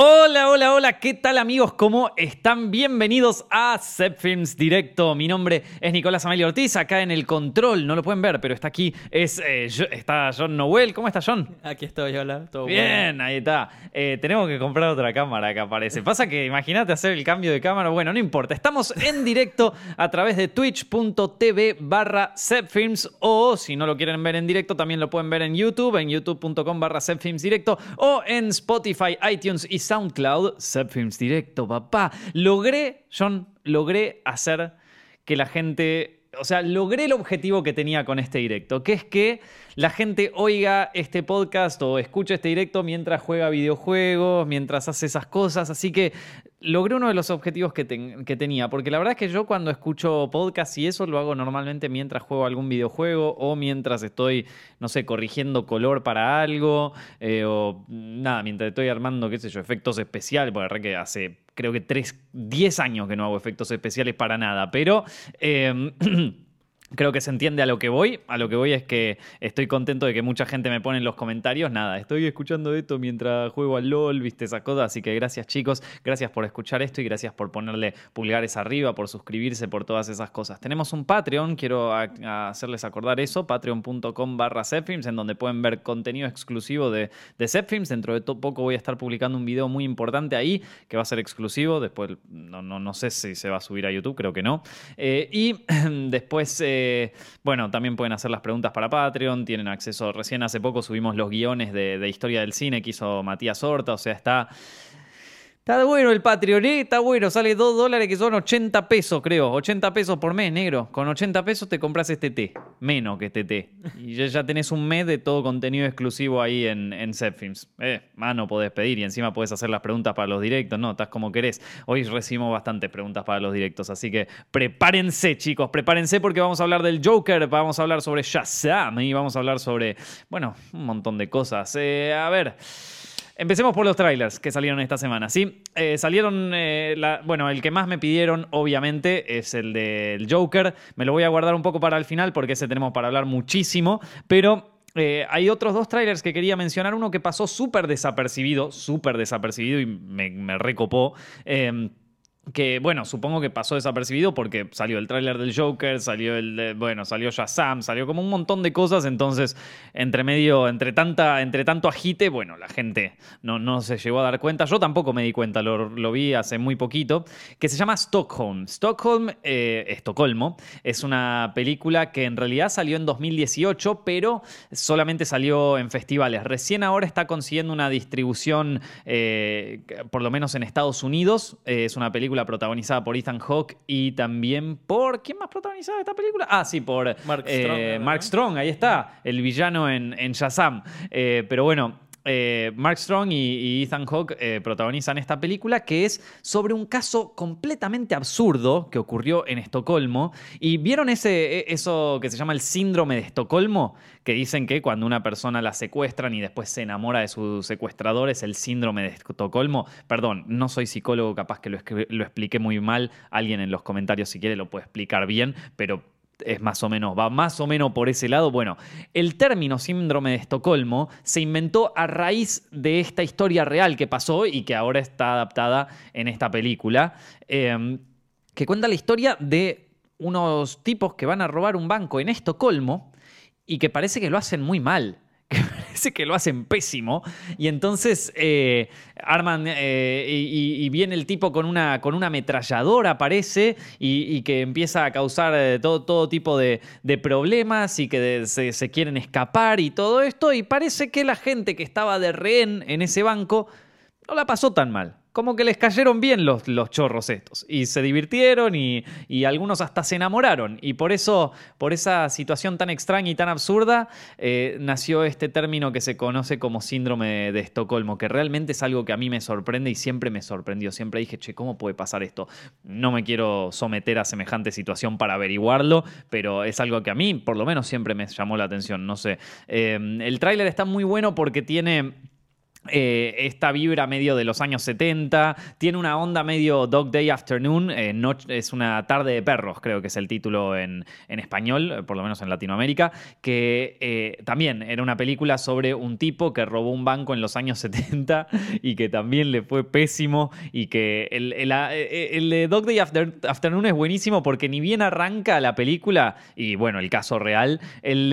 Hola, hola, hola, ¿qué tal amigos? ¿Cómo están? Bienvenidos a Films Directo. Mi nombre es Nicolás Amelio Ortiz, acá en el control, no lo pueden ver, pero está aquí, es, eh, está John Noel. ¿Cómo está John? Aquí estoy, hola, todo bien. ahí está. Eh, tenemos que comprar otra cámara que aparece. Pasa que imagínate hacer el cambio de cámara, bueno, no importa. Estamos en directo a través de twitch.tv barra Films o si no lo quieren ver en directo, también lo pueden ver en YouTube, en youtube.com barra Films Directo o en Spotify, iTunes y SoundCloud, Films Directo, papá. Logré, John, logré hacer que la gente, o sea, logré el objetivo que tenía con este directo, que es que la gente oiga este podcast o escuche este directo mientras juega videojuegos, mientras hace esas cosas. Así que logré uno de los objetivos que, tenía, porque la verdad es que yo cuando escucho podcast y eso lo hago normalmente mientras juego algún videojuego o mientras estoy, no sé, corrigiendo color para algo eh, o nada, mientras estoy armando, qué sé yo, efectos especiales, porque la verdad que hace creo que 3, 10 años que no hago efectos especiales para nada, pero... Eh, Creo que se entiende a lo que voy. A lo que voy es que estoy contento de que mucha gente me pone en los comentarios. Nada, estoy escuchando esto mientras juego al LOL, viste esas cosas. Así que gracias, chicos. Gracias por escuchar esto y gracias por ponerle pulgares arriba, por suscribirse, por todas esas cosas. Tenemos un Patreon, quiero hacerles acordar eso: patreon.com barra en donde pueden ver contenido exclusivo de, de Dentro de poco voy a estar publicando un video muy importante ahí que va a ser exclusivo. Después, no, no, no sé si se va a subir a YouTube, creo que no. Eh, y después. Eh, bueno, también pueden hacer las preguntas para Patreon, tienen acceso, recién hace poco subimos los guiones de, de historia del cine que hizo Matías Horta, o sea, está Está bueno el Patreon, ¿eh? Está bueno. Sale 2 dólares que son 80 pesos, creo. 80 pesos por mes, negro. Con 80 pesos te compras este té. Menos que este té. Y ya, tenés un mes de todo contenido exclusivo ahí en, en Films. Eh, más no podés pedir y encima podés hacer las preguntas para los directos, ¿no? Estás como querés. Hoy recibimos bastantes preguntas para los directos, así que prepárense, chicos. Prepárense porque vamos a hablar del Joker, vamos a hablar sobre Shazam y vamos a hablar sobre, bueno, un montón de cosas. Eh, a ver. Empecemos por los trailers que salieron esta semana. Sí, eh, salieron. Eh, bueno, el que más me pidieron, obviamente, es el del Joker. Me lo voy a guardar un poco para el final porque ese tenemos para hablar muchísimo. Pero eh, hay otros dos trailers que quería mencionar. Uno que pasó súper desapercibido, súper desapercibido y me, me recopó que bueno, supongo que pasó desapercibido porque salió el tráiler del Joker, salió el de, bueno, salió Shazam, salió como un montón de cosas, entonces entre medio, entre tanta, entre tanto agite, bueno, la gente no, no se llegó a dar cuenta, yo tampoco me di cuenta, lo, lo vi hace muy poquito, que se llama Stockholm. Stockholm, eh, Estocolmo, es una película que en realidad salió en 2018, pero solamente salió en festivales. Recién ahora está consiguiendo una distribución, eh, por lo menos en Estados Unidos, eh, es una película protagonizada por Ethan Hawke y también por. ¿Quién más protagonizaba esta película? Ah, sí, por Mark, eh, Strong, ahí está, el villano en, en Shazam. Eh, pero bueno, eh, Mark Strong y, Ethan Hawke eh, protagonizan esta película que es sobre un caso completamente absurdo que ocurrió en Estocolmo. ¿Y vieron ese, e, eso que se llama el síndrome de Estocolmo? Que dicen que cuando una persona la secuestran y después se enamora de su secuestrador es el síndrome de Estocolmo. Perdón, no soy psicólogo, capaz que lo, lo expliqué muy mal. Alguien en los comentarios si quiere lo puede explicar bien, pero es más o menos, va más o menos por ese lado. Bueno, el término síndrome de Estocolmo se inventó a raíz de esta historia real que pasó y que ahora está adaptada en esta película, em, que cuenta la historia de unos tipos que van a robar un banco en Estocolmo y que parece que lo hacen muy mal que lo hacen pésimo. Y entonces eh, arman eh, y, viene el tipo con una, con una ametralladora, aparece, y, que empieza a causar eh, todo, todo tipo de, problemas y que se, se quieren escapar y todo esto. Y parece que la gente que estaba de rehén en ese banco no la pasó tan mal como que les cayeron bien los, los chorros estos. Y se divirtieron y, algunos hasta se enamoraron. Y por eso, por esa situación tan extraña y tan absurda, eh, nació este término que se conoce como síndrome de, Estocolmo, que realmente es algo que a mí me sorprende y siempre me sorprendió. Siempre dije, che, ¿cómo puede pasar esto? No me quiero someter a semejante situación para averiguarlo, pero es algo que a mí, por lo menos, siempre me llamó la atención. No sé. Eh, el tráiler está muy bueno porque tiene eh, esta vibra medio de los años 70, tiene una onda medio Dog Day Afternoon, eh, es una tarde de perros, creo que es el título en, español, eh, por lo menos en Latinoamérica, que también era una película sobre un tipo que robó un banco en los años 70 y que también le fue pésimo y que el, de Dog Day Afternoon es buenísimo porque ni bien arranca la película, y bueno, el caso real, el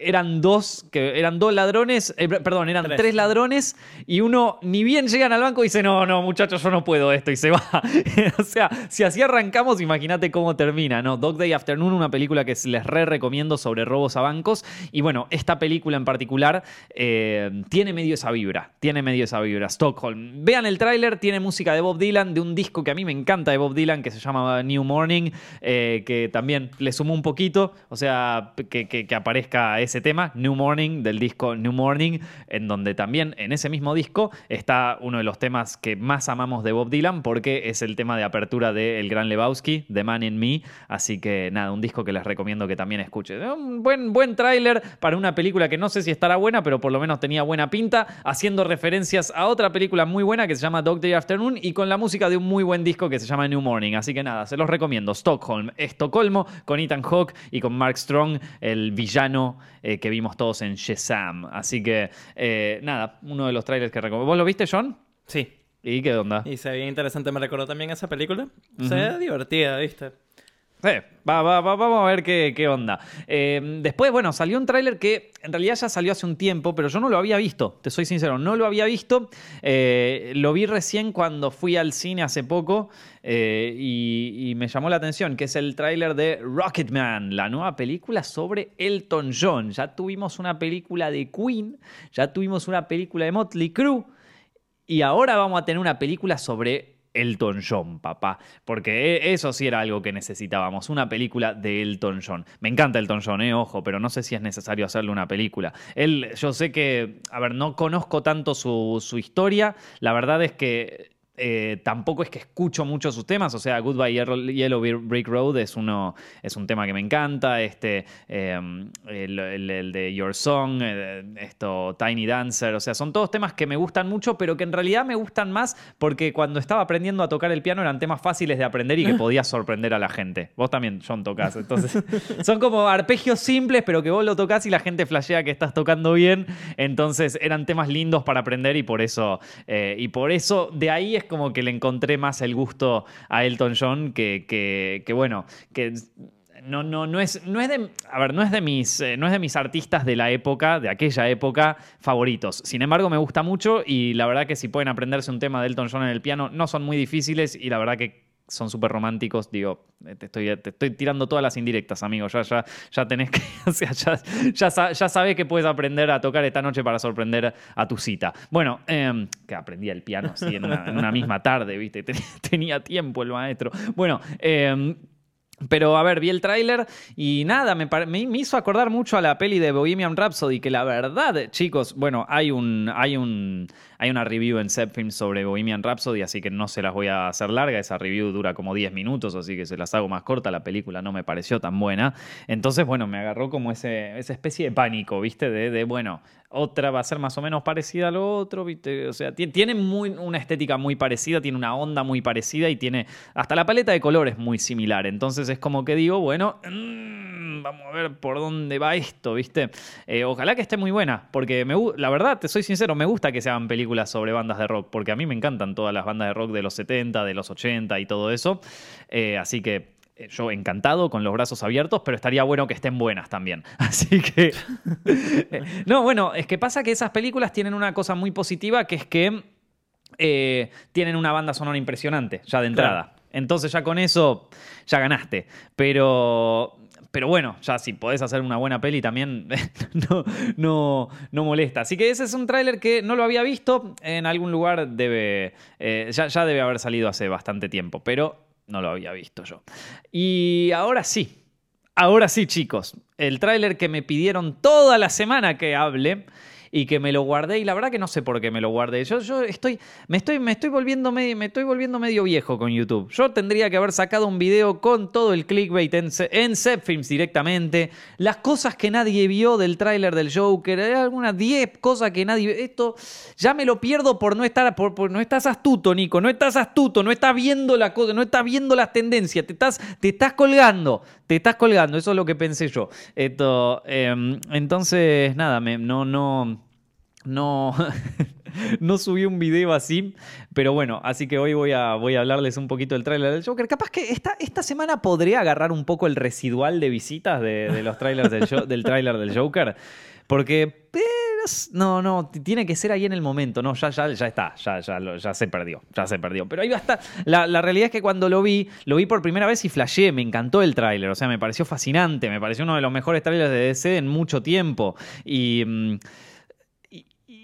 eran dos, que eran dos ladrones, eh, perdón, eran tres. ladrones y uno ni bien llegan al banco y dice, no, no, muchachos, yo no puedo esto y se va. o sea, si así arrancamos, imagínate cómo termina, ¿no? Dog Day Afternoon, una película que les re recomiendo sobre robos a bancos. Y bueno, esta película en particular eh, tiene medio esa vibra, tiene medio esa vibra. Stockholm. Vean el tráiler, tiene música de Bob Dylan, de un disco que a mí me encanta de Bob Dylan, que se llama New Morning, eh, que también le sumó un poquito, o sea, que, que, que aparezca ese tema, New Morning, del disco New Morning, en donde también en ese mismo disco está uno de los temas que más amamos de Bob Dylan, porque es el tema de apertura de El Gran Lebowski, The Man in Me. Así que nada, un disco que les recomiendo que también escuchen. Un buen, buen tráiler para una película que no sé si estará buena, pero por lo menos tenía buena pinta, haciendo referencias a otra película muy buena que se llama Dog Day Afternoon y con la música de un muy buen disco que se llama New Morning. Así que nada, se los recomiendo. Stockholm, Estocolmo, con Ethan Hawke y con Mark Strong, el villano eh, que vimos todos en Shazam. Así que, eh, nada, uno de los trailers que recomiendo. ¿Vos lo viste, John? Sí. ¿Y qué onda? Y se veía interesante, me recordó también esa película. Se ve divertida, ¿viste? Sí, va, va, vamos a ver qué, onda. Eh, después, bueno, salió un tráiler que en realidad ya salió hace un tiempo, pero yo no lo había visto, te soy sincero, no lo había visto. Eh, lo vi recién cuando fui al cine hace poco eh, y, y, me llamó la atención, que es el tráiler de Rocketman, la nueva película sobre Elton John. Ya tuvimos una película de Queen, ya tuvimos una película de Motley Crue y ahora vamos a tener una película sobre Elton John, papá. Porque e, eso sí era algo que necesitábamos, una película de Elton John. Me encanta Elton John, eh, ojo, pero no sé si es necesario hacerle una película. Él, yo sé que, a ver, no conozco tanto su, su historia. La verdad es que eh, tampoco es que escucho mucho sus temas, o sea, Goodbye Yellow Brick Road es, uno, es un tema que me encanta, este, em, el, de Your Song, eh, esto, Tiny Dancer, o sea, son todos temas que me gustan mucho, pero que en realidad me gustan más porque cuando estaba aprendiendo a tocar el piano eran temas fáciles de aprender y que podías sorprender a la gente. Vos también, John, tocas, entonces son como arpegios simples, pero que vos lo tocas y la gente flashea que estás tocando bien, entonces eran temas lindos para aprender y por eso, eh, y por eso de ahí es como que le encontré más el gusto a Elton John que, que, bueno, que no, no, no, es, no es de. A ver, no es de mis. Eh, no es de mis artistas de la época, de aquella época, favoritos. Sin embargo, me gusta mucho. Y la verdad que si pueden aprenderse un tema de Elton John en el piano, no son muy difíciles. Y la verdad que son súper románticos, digo, eh, te estoy, te estoy tirando todas las indirectas, amigo. Ya, ya, ya tenés que. O sea, ya, ya, sabes que puedes aprender a tocar esta noche para sorprender a tu cita. Bueno, em, que aprendí el piano así en una, misma tarde, ¿viste? Tenía tiempo el maestro. Bueno, eh, pero a ver, vi el tráiler y nada, me, me, hizo acordar mucho a la peli de Bohemian Rhapsody, que la verdad, chicos, bueno, hay un, hay un, hay una review en Zepfilm sobre Bohemian Rhapsody, así que no se las voy a hacer larga, esa review dura como 10 minutos, así que se las hago más corta, la película no me pareció tan buena. Entonces, bueno, me agarró como ese, esa especie de pánico, ¿viste? De, de, bueno, otra va a ser más o menos parecida a lo otro, ¿viste? O sea, tiene muy, una estética muy parecida, tiene una onda muy parecida y tiene hasta la paleta de colores muy similar. Entonces es como que digo, bueno, mm, vamos a ver por dónde va esto, ¿viste? Eh, ojalá que esté muy buena, porque me, la verdad, te soy sincero, me gusta que se hagan películas sobre bandas de rock, porque a mí me encantan todas las bandas de rock de los 70, de los 80 y todo eso. Eh, así que eh, yo encantado, con los brazos abiertos, pero estaría bueno que estén buenas también. Así que... no, bueno, es que pasa que esas películas tienen una cosa muy positiva, que es que eh, tienen una banda sonora impresionante, ya de entrada. Entonces ya con eso, ya ganaste. Pero... Pero bueno, ya si podés hacer una buena peli también no, no, no molesta. Así que ese es un tráiler que no lo había visto. En algún lugar debe. Eh, ya, ya debe haber salido hace bastante tiempo. Pero no lo había visto yo. Y ahora sí, ahora sí chicos, el tráiler que me pidieron toda la semana que hable y que me lo guardé y la verdad que no sé por qué me lo guardé. Yo, yo estoy, me estoy, me estoy volviendo medio, me estoy volviendo medio viejo con YouTube. Yo tendría que haber sacado un video con todo el clickbait en, en Films directamente, las cosas que nadie vio del tráiler del Joker, hay algunas 10 cosas que nadie esto ya me lo pierdo por no estar por, no estás astuto, Nico, no estás astuto, no estás viendo la cosa, no estás viendo las tendencias, te estás te estás colgando, te estás colgando, eso es lo que pensé yo. Esto, em, entonces nada, no no no no subí un video así, pero bueno, así que hoy voy a, voy a hablarles un poquito del tráiler del Joker. Capaz que esta, esta semana podría agarrar un poco el residual de visitas de, los trailers del, del tráiler del Joker, porque... No, no, tiene que ser ahí en el momento. No, ya, ya, ya está, ya, ya, ya se perdió, ya se perdió. Pero ahí va a estar. La, la, realidad es que cuando lo vi, lo vi por primera vez y flashé, me encantó el tráiler. O sea, me pareció fascinante, me pareció uno de los mejores trailers de DC en mucho tiempo. Y. Mm,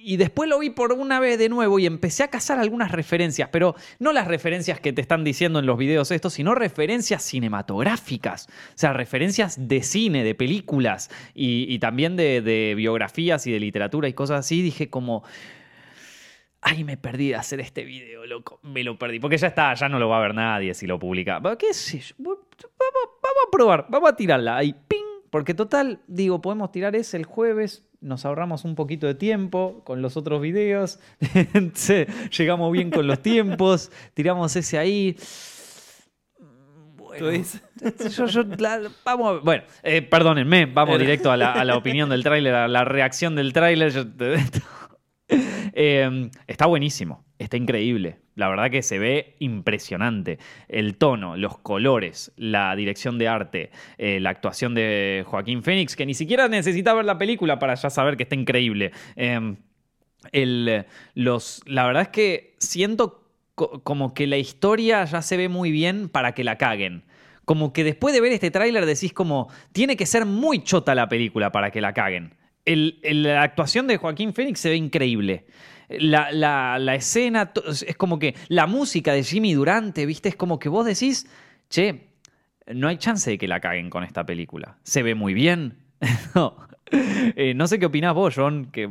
y después lo vi por una vez de nuevo y empecé a cazar algunas referencias, pero no las referencias que te están diciendo en los videos estos, sino referencias cinematográficas, o sea, referencias de cine, de películas y, también de, biografías y de literatura y cosas así. Dije como... Ay, me perdí de hacer este video, loco. Me lo perdí. Porque ya está, ya no lo va a ver nadie si lo publica. ¿Qué sé? Vamos, vamos a probar, vamos a tirarla ahí. ¡Ping! Porque total, digo, podemos tirar ese el jueves, nos ahorramos un poquito de tiempo con los otros videos, llegamos bien con los tiempos, tiramos ese ahí. Bueno, vamos, bueno eh, perdónenme, vamos directo a la, opinión del tráiler, a la reacción del tráiler. Eh, está buenísimo, está increíble. La verdad que se ve impresionante. El tono, los colores, la dirección de arte, eh, la actuación de Joaquín Phoenix, que ni siquiera necesita ver la película para ya saber que está increíble. Em, la verdad es que siento como que la historia ya se ve muy bien para que la caguen. Como que después de ver este tráiler decís como, tiene que ser muy chota la película para que la caguen. la actuación de Joaquín Phoenix se ve increíble la, escena, es como que la música de Jimmy Durante, ¿viste? Es como que vos decís, che, no hay chance de que la caguen con esta película. Se ve muy bien. no. Eh, no sé qué opinás vos, John, que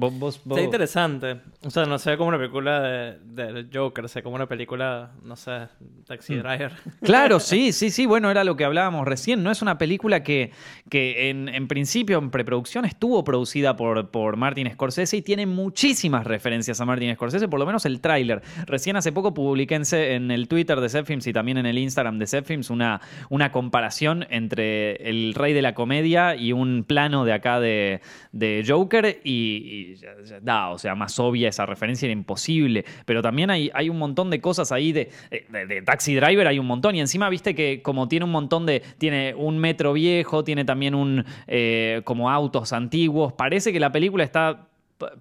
Está interesante. O sea, no sé como una película de, de Joker, sé como una película, no sé, Taxi hmm. Driver. Claro, sí, sí, sí. Bueno, era lo que hablábamos recién. No es una película que, que en, principio, en preproducción, estuvo producida por, por Martin Scorsese y tiene muchísimas referencias a Martin Scorsese, por lo menos el tráiler. Recién hace poco publiqué en, el Twitter de Zepfilms y también en el Instagram de Zepfilms una, una comparación entre el rey de la comedia y un plano de acá de, de Joker y da, o sea, más obvia esa referencia era imposible. Pero también hay, hay un montón de cosas ahí de, de, Taxi Driver, hay un montón. Y encima, viste que como tiene un montón de. Tiene un metro viejo, tiene también un. Eh, como autos antiguos. Parece que la película está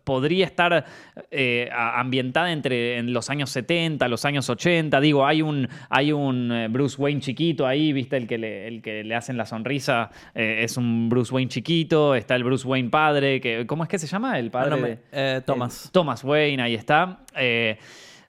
podría estar eh, ambientada entre en los años 70, los años 80. Digo, hay un, hay un eh, Bruce Wayne chiquito ahí, ¿viste? El que le, el que le hacen la sonrisa eh, es un Bruce Wayne chiquito. Está el Bruce Wayne padre, que, ¿cómo es que se llama? El padre. Thomas. Thomas Wayne, ahí está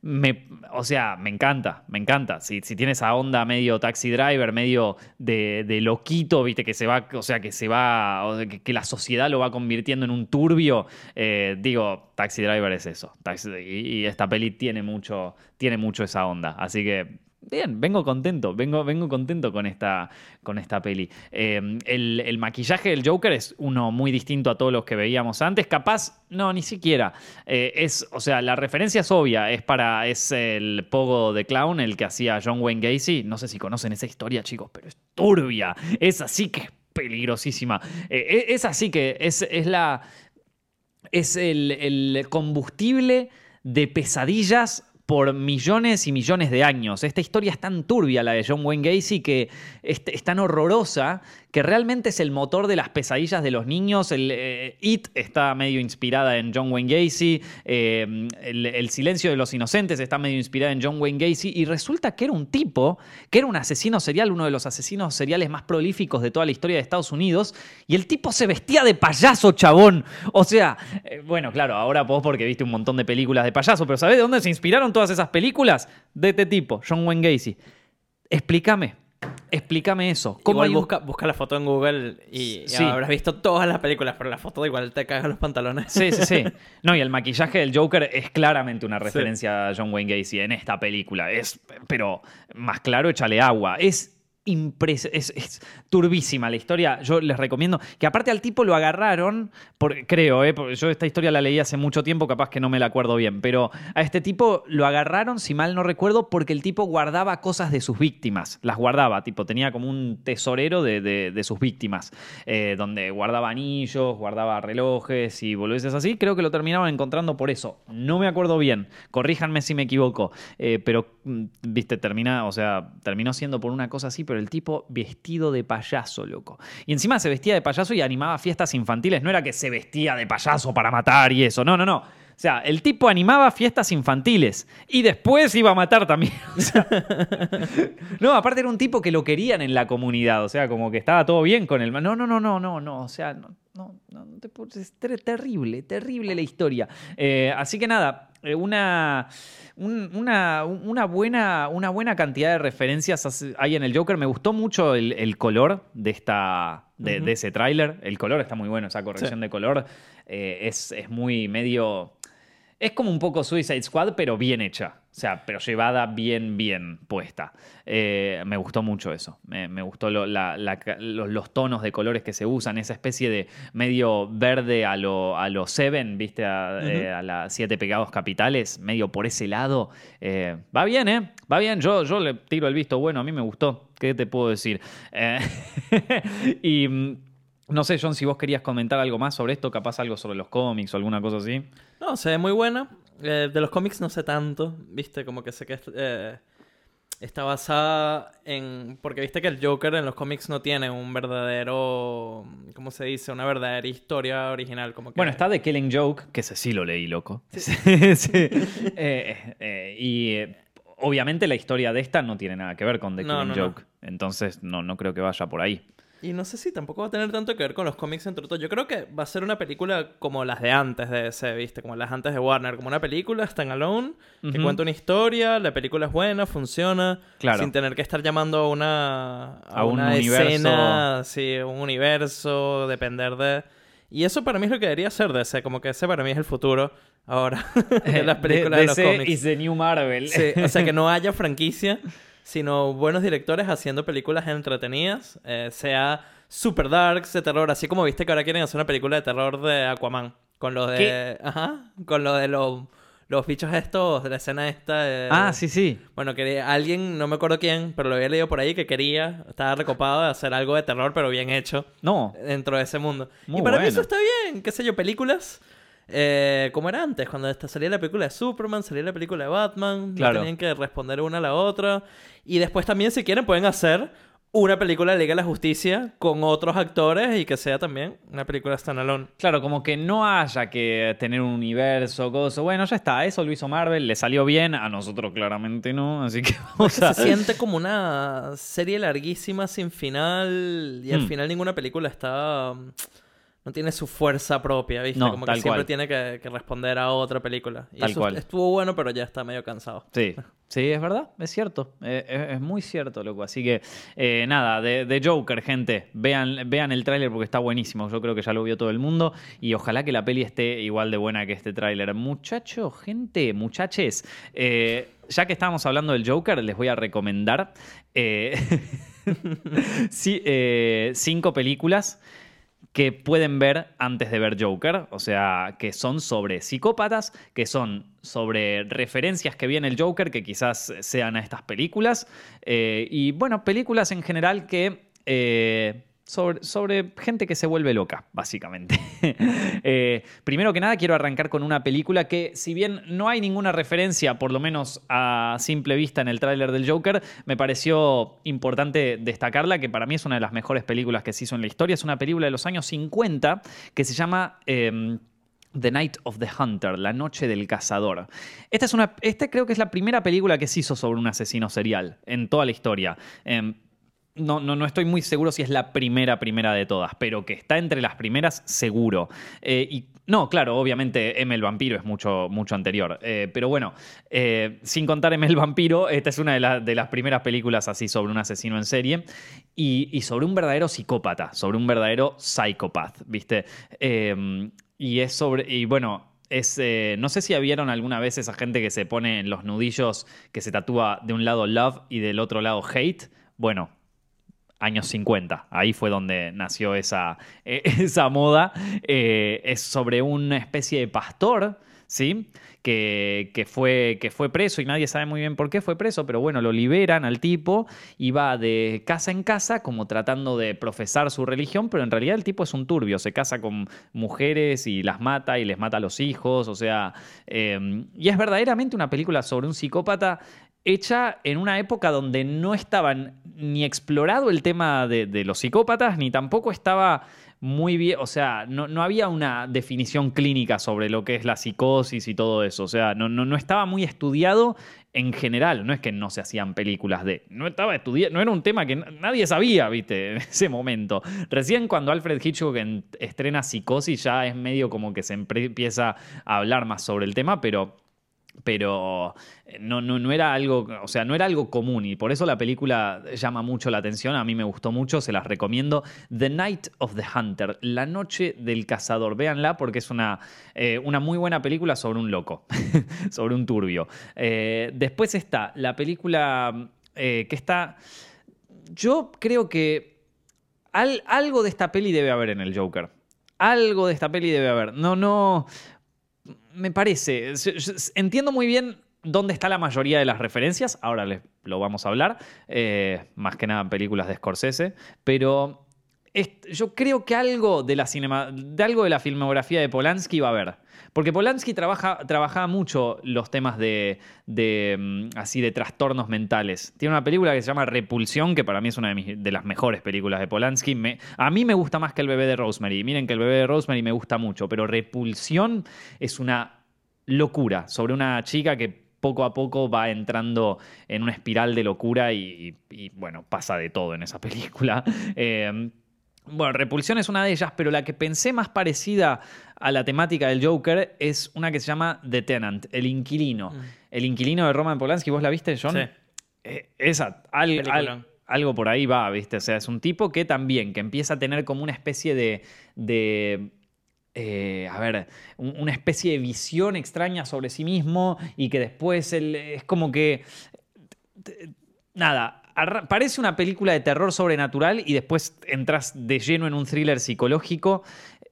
me, o sea, me encanta, me encanta. Si, si tiene esa onda medio taxi driver, medio de, loquito, viste, que se va, o sea, que se va, que, la sociedad lo va convirtiendo en un turbio, eh, digo, taxi driver es eso. y, y, esta peli tiene mucho, tiene mucho esa onda. Así que Bien, vengo contento, vengo, vengo contento con esta, con esta peli. Em, el, maquillaje del Joker es uno muy distinto a todos los que veíamos antes. Capaz, no, ni siquiera. Eh, es, o sea, la referencia es obvia. Es para, es el pogo de clown, el que hacía John Wayne Gacy. No sé si conocen esa historia, chicos, pero es turbia. Es así que es peligrosísima. Eh, e, es, así que es, es la. Es el, el combustible de pesadillas por millones y millones de años. Esta historia es tan turbia, la de John Wayne Gacy, que es, tan horrorosa que realmente es el motor de las pesadillas de los niños. El, eh, It está medio inspirada en John Wayne Gacy. Eh, el, Silencio de los Inocentes está medio inspirada en John Wayne Gacy. Y resulta que era un tipo, que era un asesino serial, uno de los asesinos seriales más prolíficos de toda la historia de Estados Unidos. Y el tipo se vestía de payaso, chabón. O sea, eh, bueno, claro, ahora vos porque viste un montón de películas de payaso, pero ¿sabés de dónde se inspiraron todas esas películas? De este tipo, John Wayne Gacy. Explícame, explícame eso. ¿Cómo Igual hay un- busca, busca la foto en Google y, Sí. habrás visto todas las películas, pero la foto igual te cagan los pantalones. Sí, sí, sí. No, y el maquillaje del Joker es claramente una referencia a John Wayne Gacy en esta película. Es, pero más claro, échale agua. Es impres es, turbísima la historia. Yo les recomiendo que aparte al tipo lo agarraron, por, creo, eh, porque yo esta historia la leí hace mucho tiempo, capaz que no me la acuerdo bien, pero a este tipo lo agarraron, si mal no recuerdo, porque el tipo guardaba cosas de sus víctimas. Las guardaba, tipo, tenía como un tesorero de, de- de sus víctimas, eh, donde guardaba anillos, guardaba relojes y boludeces así. Creo que lo terminaban encontrando por eso. No me acuerdo bien, corríjanme si me equivoco, eh, pero, mm, viste, termina, o sea, terminó siendo por una cosa así, pero el tipo vestido de payaso, loco. Y encima se vestía de payaso y animaba fiestas infantiles. No era que se vestía de payaso para matar y eso. No, no, no. O sea, el tipo animaba fiestas infantiles y después iba a matar también. O sea, no, aparte era un tipo que lo querían en la comunidad. O sea, como que estaba todo bien con él. No, no, no, no, no, no. O sea, no, no, no, no te es ter- terrible, terrible la historia. Eh, así que nada, eh, una, un- una, una, buena, una buena cantidad de referencias hay en el Joker. Me gustó mucho el, el color de, esta, de ese tráiler. El color está muy bueno, esa corrección de color. eh, es, es muy medio... Es como un poco Suicide Squad, pero bien hecha. O sea, pero llevada bien, bien puesta. Eh, me gustó mucho eso. Me, me gustó lo- la- la ca- los, los tonos de colores que se usan, esa especie de medio verde a lo, a lo Seven, ¿viste? A, eh, a las Siete Pecados Capitales, medio por ese lado. Eh, va bien, ¿eh? Va bien. Yo, yo le tiro el visto bueno, a mí me gustó. ¿Qué te puedo decir? Y. No sé, John, si vos querías comentar algo más sobre esto, capaz algo sobre los cómics o alguna cosa así. No, se ve muy buena. Eh, de los cómics no sé tanto, viste, como que sé que eh, está basada en... Porque viste que el Joker en los cómics no tiene un verdadero... ¿Cómo se dice? Una verdadera historia original. Como que... Bueno, está The Killing Joke, que ese sí lo leí, loco. Sí. Eh, eh, y obviamente la historia de esta no tiene nada que ver con The No, Killing no, no. Joke. Entonces no, no creo que vaya por ahí. Y no sé si tampoco va a tener tanto que ver con los cómics entre todo. Yo creo que va a ser una película como las de antes de ese, ¿viste? Como las antes de Warner. Como una película standalone que Ujú. cuenta una historia, la película es buena, funciona. Claro. Sin tener que estar llamando a una, a A un una universo. escena, sí, un universo, depender de... Y eso para mí es lo que debería ser de ese. Como que ese para mí es el futuro ahora de las películas de, los DC cómics. is the new Marvel. Sí, o sea, que no haya franquicia, sino buenos directores haciendo películas entretenidas, eh, sea super darks de terror, así como viste que ahora quieren hacer una película de terror de Aquaman, con lo de... ¿Qué? Ajá, con lo de los, los bichos estos, de la escena esta... ah, sí, sí. Bueno, que alguien, no me acuerdo quién, pero lo había leído por ahí, que quería, estaba recopado de hacer algo de terror, pero bien hecho No. dentro de ese mundo. Muy y para mí eso está bien, qué sé yo, películas eh, como era antes, cuando salía la película de Superman, salía la película de Batman, no Claro. tenían que responder una a la otra. Y después también, si quieren, pueden hacer una película de Liga de la Justicia con otros actores y que sea también una película standalone. Claro, como que no haya que tener un universo, cosa. Bueno, ya está, eso lo hizo Marvel, le salió bien, a nosotros claramente no, así que vamos a... Se siente como una serie larguísima sin final y al Hmm. final ninguna película está... No tiene su fuerza propia, ¿viste? No, como que siempre cual. tiene que, que responder a otra película. Y Tal eso cual. estuvo bueno, pero ya está medio cansado. Sí, sí, es verdad, es cierto, eh, es, es muy cierto, loco. Así que, eh, nada, de, de Joker, gente, vean, vean el tráiler porque está buenísimo. Yo creo que ya lo vio todo el mundo y ojalá que la peli esté igual de buena que este tráiler. Muchacho, gente, muchaches, eh, ya que estábamos hablando del Joker, les voy a recomendar sí, eh, cinco películas que pueden ver antes de ver Joker, o sea, que son sobre psicópatas, que son sobre referencias que viene el Joker, que quizás sean a estas películas, eh, y bueno, películas en general que... eh, sobre, sobre gente que se vuelve loca, básicamente. Eh, primero que nada, quiero arrancar con una película que, si bien no hay ninguna referencia, por lo menos a simple vista en el tráiler del Joker, me pareció importante destacarla, que para mí es una de las mejores películas que se hizo en la historia. Es una película de los años 50 que se llama... eh, The Night of the Hunter, La Noche del Cazador. Esta, es una, esta creo que es la primera película que se hizo sobre un asesino serial en toda la historia. Em, no, no, no estoy muy seguro si es la primera, primera de todas, pero que está entre las primeras, seguro. Eh, y no, claro, obviamente M el vampiro es mucho, mucho anterior. Eh, pero bueno, eh, sin contar M el vampiro, esta es una de, de, las primeras películas así sobre un asesino en serie y, sobre un verdadero psicópata, sobre un verdadero psychopath, ¿viste? y es sobre. Y bueno, es, no sé si vieron alguna vez esa gente que se pone en los nudillos que se tatúa de un lado love y del otro lado hate. Bueno, años 50. Ahí fue donde nació esa, eh, esa moda. Eh, es sobre una especie de pastor, ¿sí? Que, que, fue, que fue preso y nadie sabe muy bien por qué fue preso, pero bueno, lo liberan al tipo y va de casa en casa como tratando de profesar su religión, pero en realidad el tipo es un turbio, se casa con mujeres y las mata y les mata a los hijos, o sea, eh, y es verdaderamente una película sobre un psicópata hecha en una época donde no estaban ni explorado el tema de, los psicópatas, ni tampoco estaba muy bien, o sea, no, había una definición clínica sobre lo que es la psicosis y todo eso, o sea, no, no, estaba muy estudiado en general, no es que no se hacían películas de, no estaba estudiado, no era un tema que nadie sabía, viste, en ese momento. Recién cuando Alfred Hitchcock estrena Psicosis ya es medio como que se empieza a hablar más sobre el tema, pero pero eh, no, no, no, era algo, o sea, no era algo común y por eso la película llama mucho la atención, a mí me gustó mucho, se las recomiendo. The Night of the Hunter, La Noche del Cazador, véanla porque es una, eh, una muy buena película sobre un loco, sobre un turbio. Eh, después está la película que está, yo creo que algo de esta peli debe haber en el Joker. Algo de esta peli debe haber. No, no me parece. Entiendo muy bien dónde está la mayoría de las referencias. Ahora les, lo vamos a hablar. Eh, más que nada películas de Scorsese. Pero yo creo que algo de la, cinema, de algo de la filmografía de Polanski va a haber. Porque Polanski trabaja, trabajaba mucho los temas de, mm, así de trastornos mentales. Tiene una película que se llama Repulsión, que para mí es una de, las mejores películas de Polanski. a mí me gusta más que El bebé de Rosemary. Miren que El bebé de Rosemary me gusta mucho, pero Repulsión es una locura sobre una chica que poco a poco va entrando en una espiral de locura y, bueno, pasa de todo en esa película. Eh, bueno, Repulsión es una de ellas, pero la que pensé más parecida a la temática del Joker es una que se llama The Tenant, el inquilino. Mm. El inquilino de Roman Polanski, ¿vos la viste, John? Sí. Eh, esa, algo por ahí va, ¿viste? O sea, es un tipo que también, que empieza a tener como una especie de. de eh, a ver, una especie de visión extraña sobre sí mismo y que después él, es como que. Nada, parece una película de terror sobrenatural y después entras de lleno en un thriller psicológico.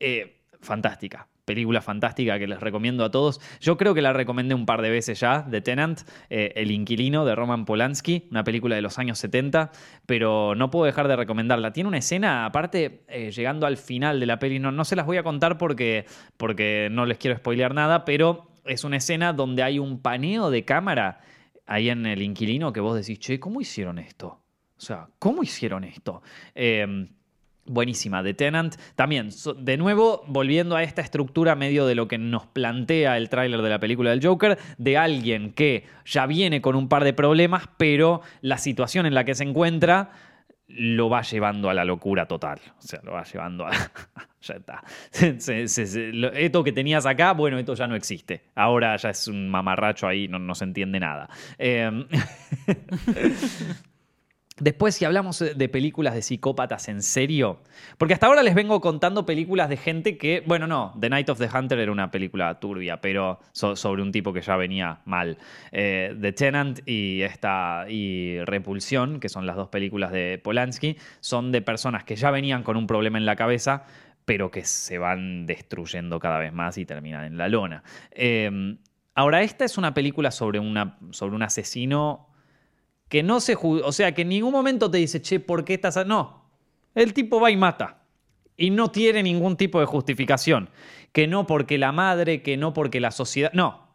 Eh, fantástica. Película fantástica que les recomiendo a todos. Yo creo que la recomendé un par de veces ya, The Tenant, eh, El Inquilino de Roman Polanski, una película de los años 70, pero no puedo dejar de recomendarla. Tiene una escena, aparte, eh, llegando al final de la peli, no, se las voy a contar porque, porque no les quiero spoilear nada, pero es una escena donde hay un paneo de cámara ahí en el inquilino que vos decís, che, ¿cómo hicieron esto? O sea, ¿cómo hicieron esto? Em, buenísima, The Tenant. También, de nuevo, volviendo a esta estructura medio de lo que nos plantea el tráiler de la película del Joker, de alguien que ya viene con un par de problemas, pero la situación en la que se encuentra lo va llevando a la locura total. O sea, lo va llevando a... ya está. esto que tenías acá, bueno, esto ya no existe. Ahora ya es un mamarracho ahí, no, no se entiende nada. Eh... Después, si hablamos de películas de psicópatas en serio, porque hasta ahora les vengo contando películas de gente que, bueno, no, The Night of the Hunter era una película turbia, pero sobre un tipo que ya venía mal. Eh, the Tenant y, esta, y Repulsión, que son las dos películas de Polanski, son de personas que ya venían con un problema en la cabeza, pero que se van destruyendo cada vez más y terminan en la lona. Eh, ahora, esta es una película sobre, una, sobre un asesino que no se o sea, que en ningún momento te dice, che, ¿por qué estás.? No. El tipo va y mata. Y no tiene ningún tipo de justificación. Que no porque la madre, que no porque la sociedad. No.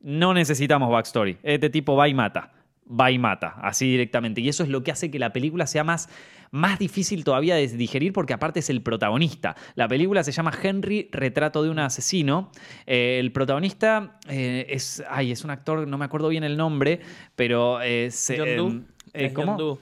No necesitamos backstory. Este tipo va y mata va y mata, así directamente. Y eso es lo que hace que la película sea más, más difícil todavía de digerir porque aparte es el protagonista. La película se llama Henry, retrato de un asesino. Eh, el protagonista eh, es, ay, es un actor, no me acuerdo bien el nombre, pero es... John Doe. ¿Cómo?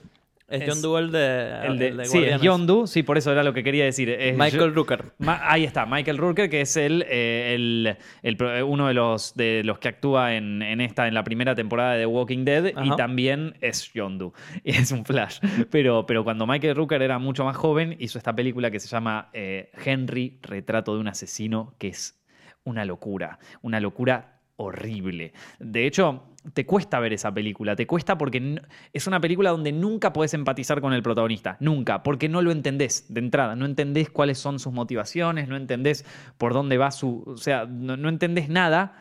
Es, Es John Doe el de, El de, el de sí, es Guardianes. Yondu, sí, por eso era lo que quería decir. Es Michael Rooker. Ma- ahí está, Michael Rooker, que es el, eh, el- el pro- uno de los, de los que actúa en, en esta, en la primera temporada de The Walking Dead, y también es Yondu. Y es un flash. Pero, pero cuando Michael Rooker era mucho más joven, hizo esta película que se llama eh, Henry, Retrato de un asesino, que es una locura. Una locura horrible. De hecho, te cuesta ver esa película, te cuesta porque es una película donde nunca puedes empatizar con el protagonista, nunca, porque no lo entendés de entrada, no entendés cuáles son sus motivaciones, no entendés por dónde va su, o sea, no, no entendés nada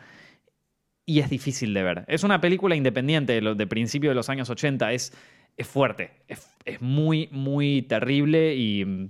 y es difícil de ver. Es una película independiente de, lo- de principio de los años 80, es, es fuerte, es, es muy, muy terrible y...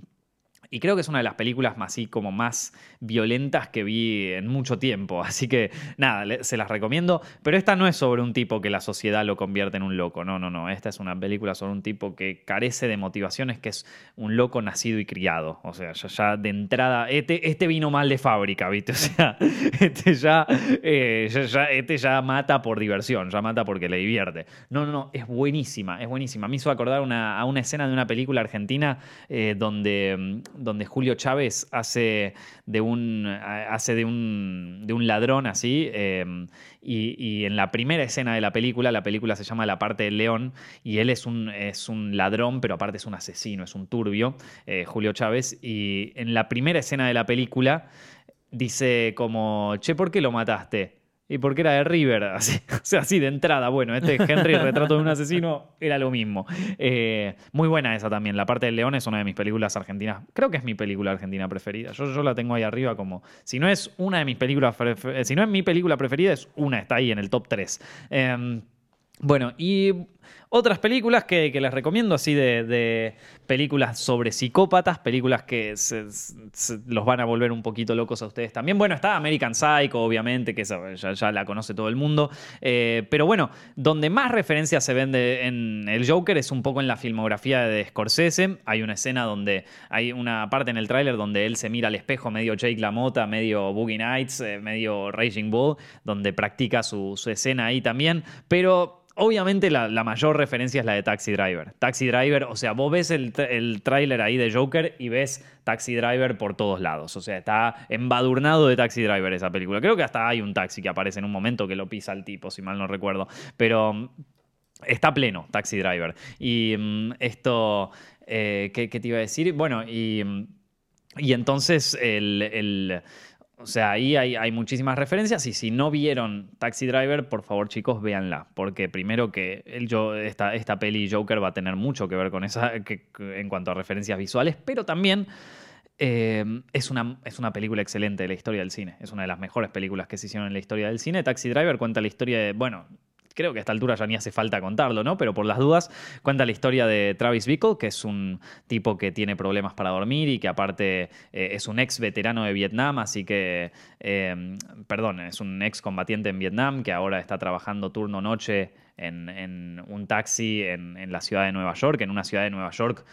Y creo que es una de las películas más, así como más violentas que vi en mucho tiempo. Así que nada, se las recomiendo. Pero esta no es sobre un tipo que la sociedad lo convierte en un loco. No, no, no. Esta es una película sobre un tipo que carece de motivaciones, que es un loco nacido y criado. O sea, ya, ya de entrada, este, este vino mal de fábrica, ¿viste? O sea, este ya, eh, ya- este ya mata por diversión, ya mata porque le divierte. No, no, no. Es buenísima, es buenísima. Me hizo acordar una- a una escena de una película argentina eh, donde, mm, donde Julio Chávez hace de un, a- hace de un, de un ladrón así. eh, y, y en la primera escena de la película, la película se llama La parte del león, y él es un, es un ladrón, pero aparte es un asesino, es un turbio, eh, Julio Chávez. Y en la primera escena de la película dice como, che, ¿por qué lo mataste? Y porque era de River, así, o sea, así de entrada. Bueno, este Henry, retrato de un asesino, era lo mismo. Eh, muy buena esa también. La parte del león es una de mis películas argentinas. Creo que es mi película argentina preferida. Yo, la tengo ahí arriba como. Si no es una de mis películas. Si no es mi película preferida, es una, está ahí en el top 3. bueno, y otras películas que, les recomiendo, así de, películas sobre psicópatas, películas que los van a volver un poquito locos a ustedes también. Bueno, está American Psycho, obviamente, que ya, la conoce todo el mundo. Eh, pero bueno, donde más referencias se ven de- en el Joker es un poco en la filmografía de Scorsese. Hay una escena donde hay una parte en el tráiler donde él se mira al espejo, medio Jake LaMotta, medio Boogie Nights, eh, medio Raging Bull, donde practica su escena ahí también. Pero Obviamente la, mayor referencia es la de Taxi Driver. Taxi Driver, o sea, vos ves el, el tráiler ahí de Joker y ves Taxi Driver por todos lados. O sea, está embadurnado de Taxi Driver esa película. Creo que hasta hay un taxi que aparece en un momento que lo pisa el tipo, si mal no recuerdo. Pero mm, está pleno Taxi Driver. Y mm, esto, eh, ¿qué, te iba a decir? Bueno, y, mm, y entonces el- o sea, ahí hay, hay muchísimas referencias y si no vieron Taxi Driver, por favor chicos, véanla. Porque primero que el, yo, esta, esta peli Joker va a tener mucho que ver con esa en cuanto a referencias visuales, pero también eh, es, una, es una película excelente de la historia del cine. Es una de las mejores películas que se hicieron en la historia del cine. Taxi Driver cuenta la historia de, bueno, creo que a esta altura ya ni hace falta contarlo, ¿no? Pero por las dudas, cuenta la historia de Travis Bickle, que es un tipo que tiene problemas para dormir y que aparte eh, es un ex veterano de Vietnam, así que, eh, perdón, es un ex combatiente en Vietnam que ahora está trabajando turno noche en, un taxi en, la ciudad de Nueva York, en una ciudad de Nueva York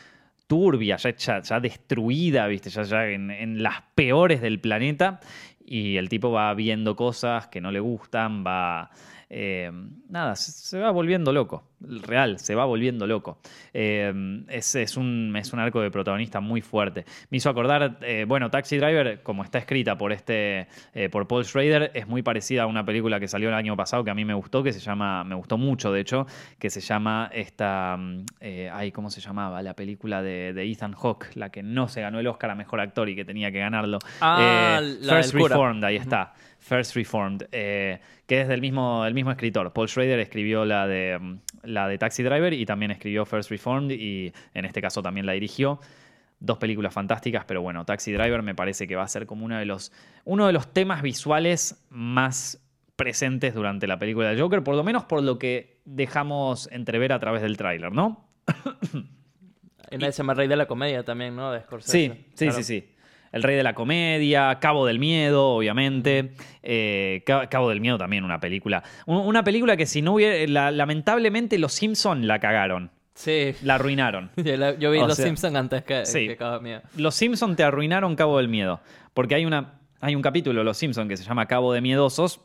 turbia, ya, destruida, ¿viste? Ya, en las peores del planeta. Y el tipo va viendo cosas que no le gustan, va. Eh, nada, se, se va volviendo loco. Real, se va volviendo loco. Eh, es, es un, es un arco de protagonista muy fuerte. Me hizo acordar, eh, bueno, Taxi Driver, como está escrita por este, por Paul Schrader, es muy parecida a una película que salió el año pasado que a mí me gustó, que se llama, me gustó mucho, de hecho, que se llama esta, ay, ¿cómo se llamaba? La película de, de Ethan Hawke, la que no se ganó el Oscar a Mejor Actor y que tenía que ganarlo. Ah, la First. Reformed, ahí está. First Reformed, eh, que es del mismo, el mismo escritor. Paul Schrader escribió la de, mm, la de Taxi Driver y también escribió First Reformed y en este caso también la dirigió. Dos películas fantásticas, pero bueno, Taxi Driver me parece que va a ser como uno de los, uno de los temas visuales más presentes durante la película de Joker, por lo menos por lo que dejamos entrever a través del tráiler, ¿no? Y se llama Rey de la Comedia también, ¿no? De Scorsese. Sí, sí, Claro. sí, sí. El Rey de la Comedia, Cabo del Miedo, obviamente. Eh, Ca- Cabo del Miedo también, una película. Un- Una película que si no hubiera. la- lamentablemente, los Simpson la cagaron. Sí. La arruinaron. Yo, la- yo vi O Los sea, Simpsons antes que, sí. que Cabo Miedo. Los Simpson te arruinaron Cabo del Miedo. Porque hay, una, hay un capítulo de Los Simpson que se llama Cabo de Miedosos,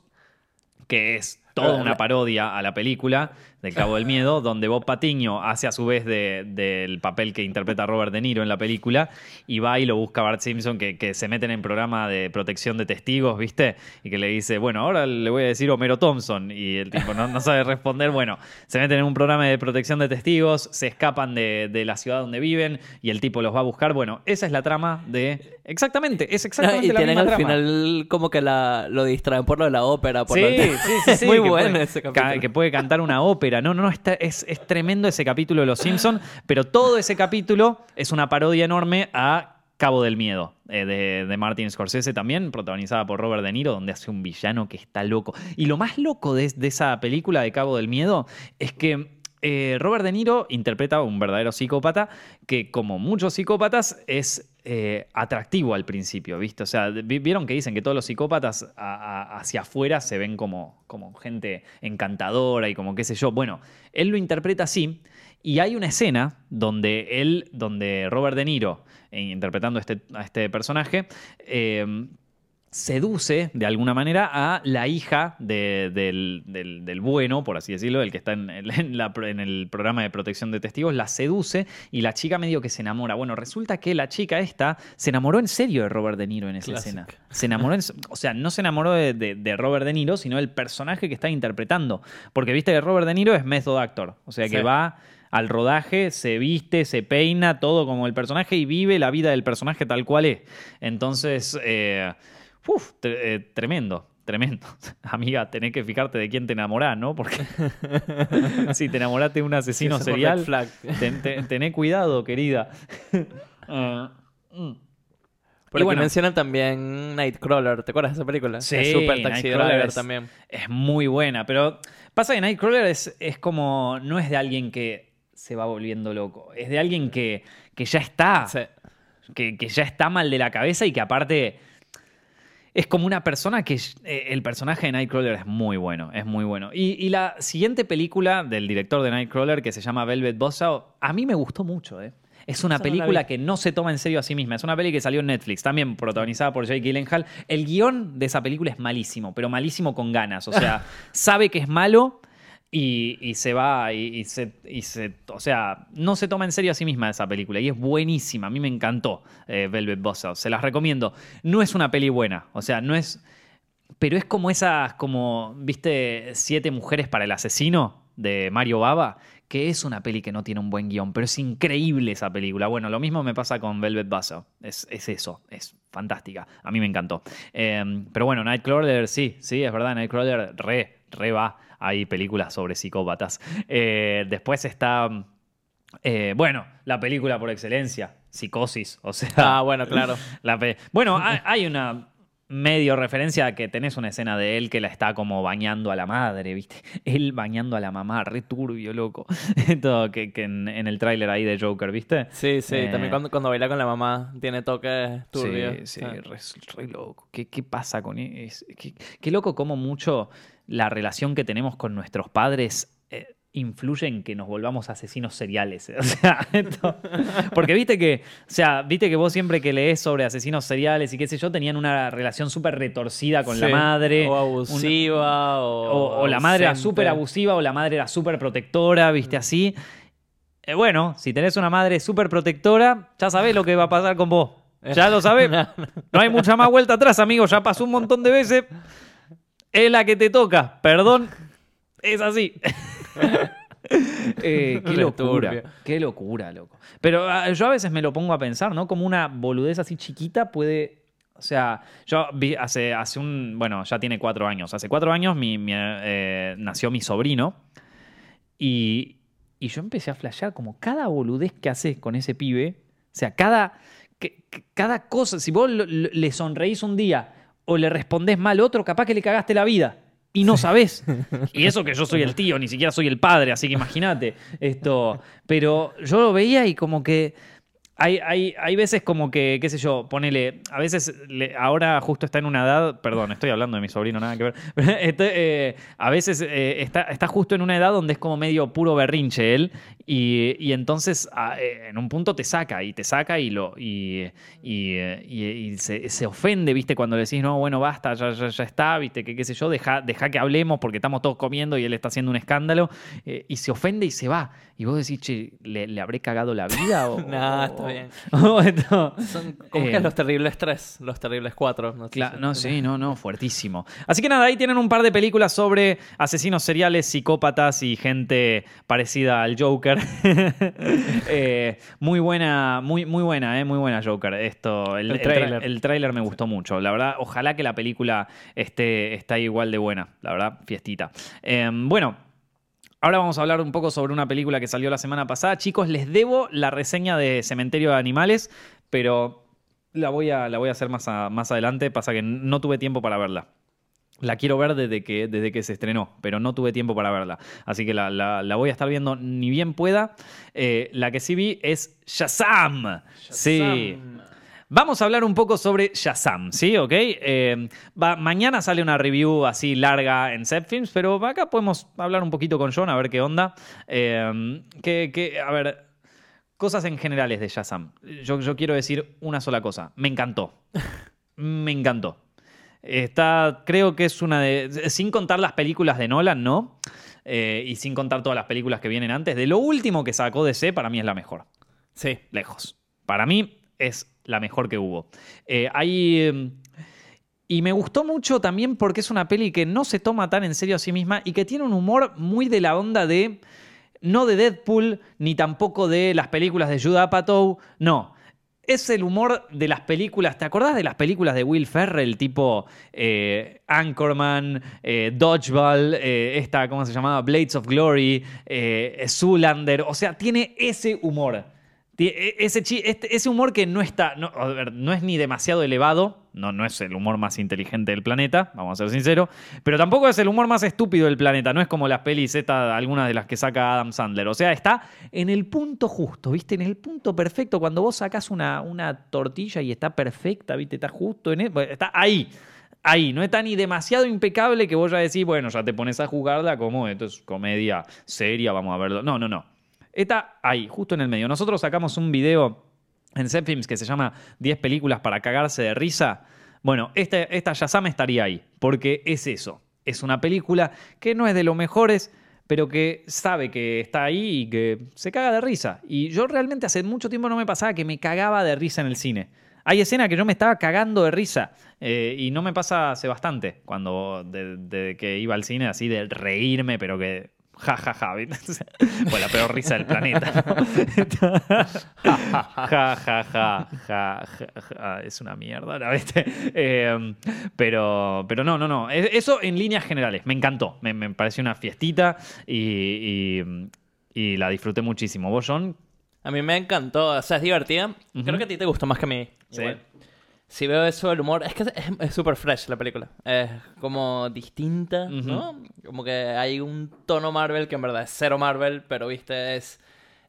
que es toda una parodia a la película del Cabo del Miedo, donde Bob Patiño hace a su vez de- del papel que interpreta Robert De Niro en la película y va y lo busca Bart Simpson, que, que se meten en programa de protección de testigos, ¿viste? Y que le dice, bueno, ahora le voy a decir Homero Thompson. Y el tipo no, no sabe responder. Bueno, se meten en un programa de protección de testigos, se escapan de, de la ciudad donde viven y el tipo los va a buscar. Bueno, esa es la trama de... Exactamente, es exactamente y la tienen misma al trama. final como que la, lo distraen por lo de la ópera. Por Sí, lo sí, sí, sí, Muy que bueno puede- ese ca- capítulo. Que puede cantar una ópera. No, no, no, está- es, es tremendo ese capítulo de Los Simpsons, pero todo ese capítulo es una parodia enorme a Cabo del Miedo, eh, de, de Martin Scorsese también, protagonizada por Robert De Niro, donde hace un villano que está loco. Y lo más loco de, de esa película de Cabo del Miedo es que eh, Robert De Niro interpreta a un verdadero psicópata que, como muchos psicópatas, es eh, atractivo al principio, ¿viste? O sea, vi- vieron que dicen que todos los psicópatas hacia afuera se ven como, como gente encantadora y como qué sé yo. Bueno, él lo interpreta así. Y hay una escena donde él, donde Robert De Niro, interpretando este, a este personaje, eh, seduce de alguna manera a la hija de- del, del- del bueno, por así decirlo, el que está en, el- en la- en el programa de protección de testigos, la seduce y la chica medio que se enamora. Bueno, resulta que la chica esta se enamoró en serio de Robert De Niro en esa Classic. escena. Se enamoró, en- o sea, no se enamoró de, de- de Robert De Niro, sino del personaje que está interpretando. Porque viste que Robert De Niro es method actor, o sea que Sí. va al rodaje, se viste, se peina, todo como el personaje y vive la vida del personaje tal cual es. Entonces, eh, uf, eh, tremendo. Tremendo. Amiga, tenés que fijarte de quién te enamorás, ¿no? Porque si te enamoraste de un asesino Sí, serial, flag. ten- ten- tené cuidado, querida. Aquí bueno. mencionan también Nightcrawler, ¿te acuerdas de esa película? Sí, es Super Taxi es- también. Es muy buena, pero pasa que Nightcrawler es, es como. No es de alguien que se va volviendo loco. Es de alguien que, que ya está. Sí. Que, que ya está mal de la cabeza y que aparte. Es como una persona que. eh, el personaje de Nightcrawler es muy bueno. Es muy bueno. Y, y la siguiente película del director de Nightcrawler, que se llama Velvet Buzzsaw, a mí me gustó mucho, ¿eh? Es una película que no se toma en serio a sí misma. Es una peli que salió en Netflix, también protagonizada por Jake Gyllenhaal. El guion de esa película es malísimo, pero malísimo con ganas. O sea, sabe que es malo y, se va y, se, O sea, no se toma en serio a sí misma esa película y es buenísima. A mí me encantó eh, Velvet Buzzsaw. Se las recomiendo. No es una peli buena. O sea, no es... Pero es como esas, como, ¿viste? Siete mujeres para el asesino de Mario Baba, que es una peli que no tiene un buen guion, pero es increíble esa película. Bueno, lo mismo me pasa con Velvet Buzzsaw. Es, es eso, es fantástica. A mí me encantó. Eh, pero bueno, Nightcrawler, sí, sí, es verdad, Nightcrawler re, re va. Hay películas sobre psicópatas. Eh, después está, eh, bueno, la película por excelencia, Psicosis. O sea, Ah, bueno, claro. la bueno, hay, hay una medio referencia a que tenés una escena de él que la está como bañando a la madre, ¿viste? Él bañando a la mamá, re turbio, loco. Todo que, que en, en el tráiler ahí de Joker, ¿viste? Sí, sí, Eh, también cuando, cuando baila con la mamá tiene toques turbios. Sí, sí, Ah. re, re loco. ¿Qué, qué pasa con eso? Qué, qué loco cómo mucho la relación que tenemos con nuestros padres influye en que nos volvamos asesinos seriales. O sea, esto- porque viste que, o sea, viste que vos siempre que lees sobre asesinos seriales y qué sé yo, tenían una relación súper retorcida con la madre. O abusiva, o... o, o la madre era súper abusiva o la madre era súper protectora, viste así. Eh, bueno, si tenés una madre súper protectora, ya sabés lo que va a pasar con vos. Ya lo sabés. No hay mucha más vuelta atrás, amigo. Ya pasó un montón de veces. Es la que te toca. Perdón. Es así. Eh, qué locura. Qué locura, loco. Pero ah, yo a veces me lo pongo a pensar, ¿no? Como una boludez así chiquita puede. O sea, yo vi hace, hace un. Bueno, ya tiene cuatro años. Hace cuatro años mi, mi, eh, nació mi sobrino. Y, y yo empecé a flashear como cada boludez que haces con ese pibe. O sea, cada, que- que- cada cosa. Si vos lo- lo- le sonreís un día o le respondés mal otro, capaz que le cagaste la vida. Y no sabés. Y eso que yo soy el tío, ni siquiera soy el padre, así que imagínate esto. Pero yo lo veía y como que hay, hay, hay veces como que, qué sé yo, ponele, a veces, le- ahora justo está en una edad, perdón, estoy hablando de mi sobrino, nada que ver, pero este, eh, a veces eh, está, está justo en una edad donde es como medio puro berrinche él, y, y entonces a- eh, en un punto te saca, y te saca y lo y, y, eh, y- y se, se ofende, viste, cuando le decís, no, bueno, basta, ya, ya, ya está, viste, que qué sé yo, deja, deja que hablemos porque estamos todos comiendo y él está haciendo un escándalo, eh, y se ofende y se va. Y vos decís, che, ¿le, le habré cagado la vida? O, Nah, está bien. Son como Eh, que los terribles tres, los terribles cuatro. No, sé Cla- si- no, sí, no, no, fuertísimo. Así que nada, ahí tienen un par de películas sobre asesinos seriales, psicópatas y gente parecida al Joker. Eh, muy buena, muy, muy buena, eh, muy buena Joker. Esto, el, tráiler. el tráiler me gustó mucho. La verdad, ojalá que la película esté, esté igual de buena. La verdad, fiestita. Eh, bueno. Ahora vamos a hablar un poco sobre una película que salió la semana pasada. Chicos, les debo la reseña de Cementerio de Animales, pero la voy a, la voy a hacer más, a- más adelante. Pasa que no tuve tiempo para verla. La quiero ver desde que, desde que se estrenó, pero no tuve tiempo para verla. Así que la, la- la voy a estar viendo ni bien pueda. Eh, la que sí vi es Shazam. Sí. Vamos a hablar un poco sobre Shazam, ¿sí? ¿Ok? Eh, va- mañana sale una review así larga en Films, pero acá podemos hablar un poquito con John a ver qué onda. Eh, que, que, a ver, cosas en generales de Shazam. Yo, yo quiero decir una sola cosa. Me encantó. Me encantó. Está, creo que es una de. Sin contar las películas de Nolan, ¿no? Eh, y sin contar todas las películas que vienen antes. De lo último que sacó DC, para mí es la mejor Sí. lejos. Para mí es la mejor que hubo. Eh, eh, y me gustó mucho también porque es una peli que no se toma tan en serio a sí misma y que tiene un humor muy de la onda de. No de Deadpool, ni tampoco de las películas de Judah Apatow. No. Es el humor de las películas. ¿Te acordás de las películas de Will Ferrell? Tipo eh, Anchorman, eh, Dodgeball, esta, ¿cómo se llamaba? Blades of Glory, Zoolander. O sea, tiene ese humor. E- Ese, este- ese humor que no está, no, es ni demasiado elevado, no, no es el humor más inteligente del planeta, vamos a ser sinceros, pero tampoco es el humor más estúpido del planeta, no es como las pelis, algunas de las que saca Adam Sandler, o sea, está en el punto justo, ¿viste? En el punto perfecto, cuando vos sacás una, una tortilla y está perfecta, ¿viste? Está justo en el- está ahí. Ahí, no está ni demasiado impecable que vos ya decís, bueno, ya te pones a jugarla como esto es comedia seria, vamos a verlo. No, no, no. Está ahí, justo en el medio. Nosotros sacamos un video en Zepfilms que se llama 10 películas para cagarse de risa. Bueno, este, esta Shazam estaría ahí, porque es eso. Es una película que no es de los mejores, pero que sabe que está ahí y que se caga de risa. Y yo realmente hace mucho tiempo no me pasaba que me cagaba de risa en el cine. Hay escenas que yo me estaba cagando de risa eh, y no me pasa hace bastante cuando de, de que iba al cine así de reírme, pero que ja ja ja, ¿viste? fue la peor risa del planeta. ja ja ja ja ja, ja, es una mierda, ¿no? ¿viste? Eh, pero, pero no, no, no. E- Eso en líneas generales, me encantó. Me, me pareció una fiestita y, y- y la disfruté muchísimo. ¿Vos, John? A mí me encantó, o sea, es divertida. Creo que a ti te gustó más que a mí. Sí. igual. Si veo eso, el humor, es que es- súper fresh la película. Es como distinta, ¿no? Como que hay un tono Marvel que en verdad es cero Marvel, pero viste, es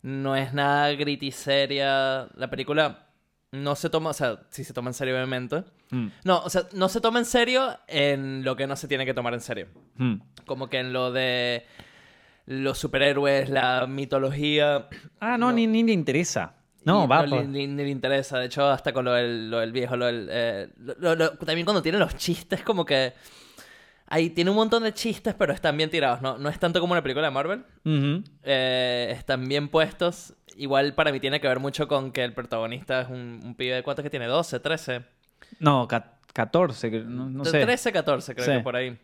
no es nada gritty seria. La película no se toma, o sea, sí se toma en serio obviamente. Mm, No, o sea, no se toma en serio en lo que no se tiene que tomar en serio. mm. Como que en lo de los superhéroes, la mitología. Ah, no, No. Ni, ni le interesa. No, va. no le- ni, ni le interesa. De hecho, hasta con lo del, lo del viejo, lo del. eh, lo- lo- también cuando tiene los chistes, como que. Ahí tiene un montón de chistes, pero están bien tirados. No, no es tanto como una película de Marvel. Eh, están bien puestos. Igual para mí tiene que ver mucho con que el protagonista es un, un pibe de cuántos que tiene, 12, 13. No, ca- 14, que- no, no sé. 13, 14, creo Sí. que por ahí.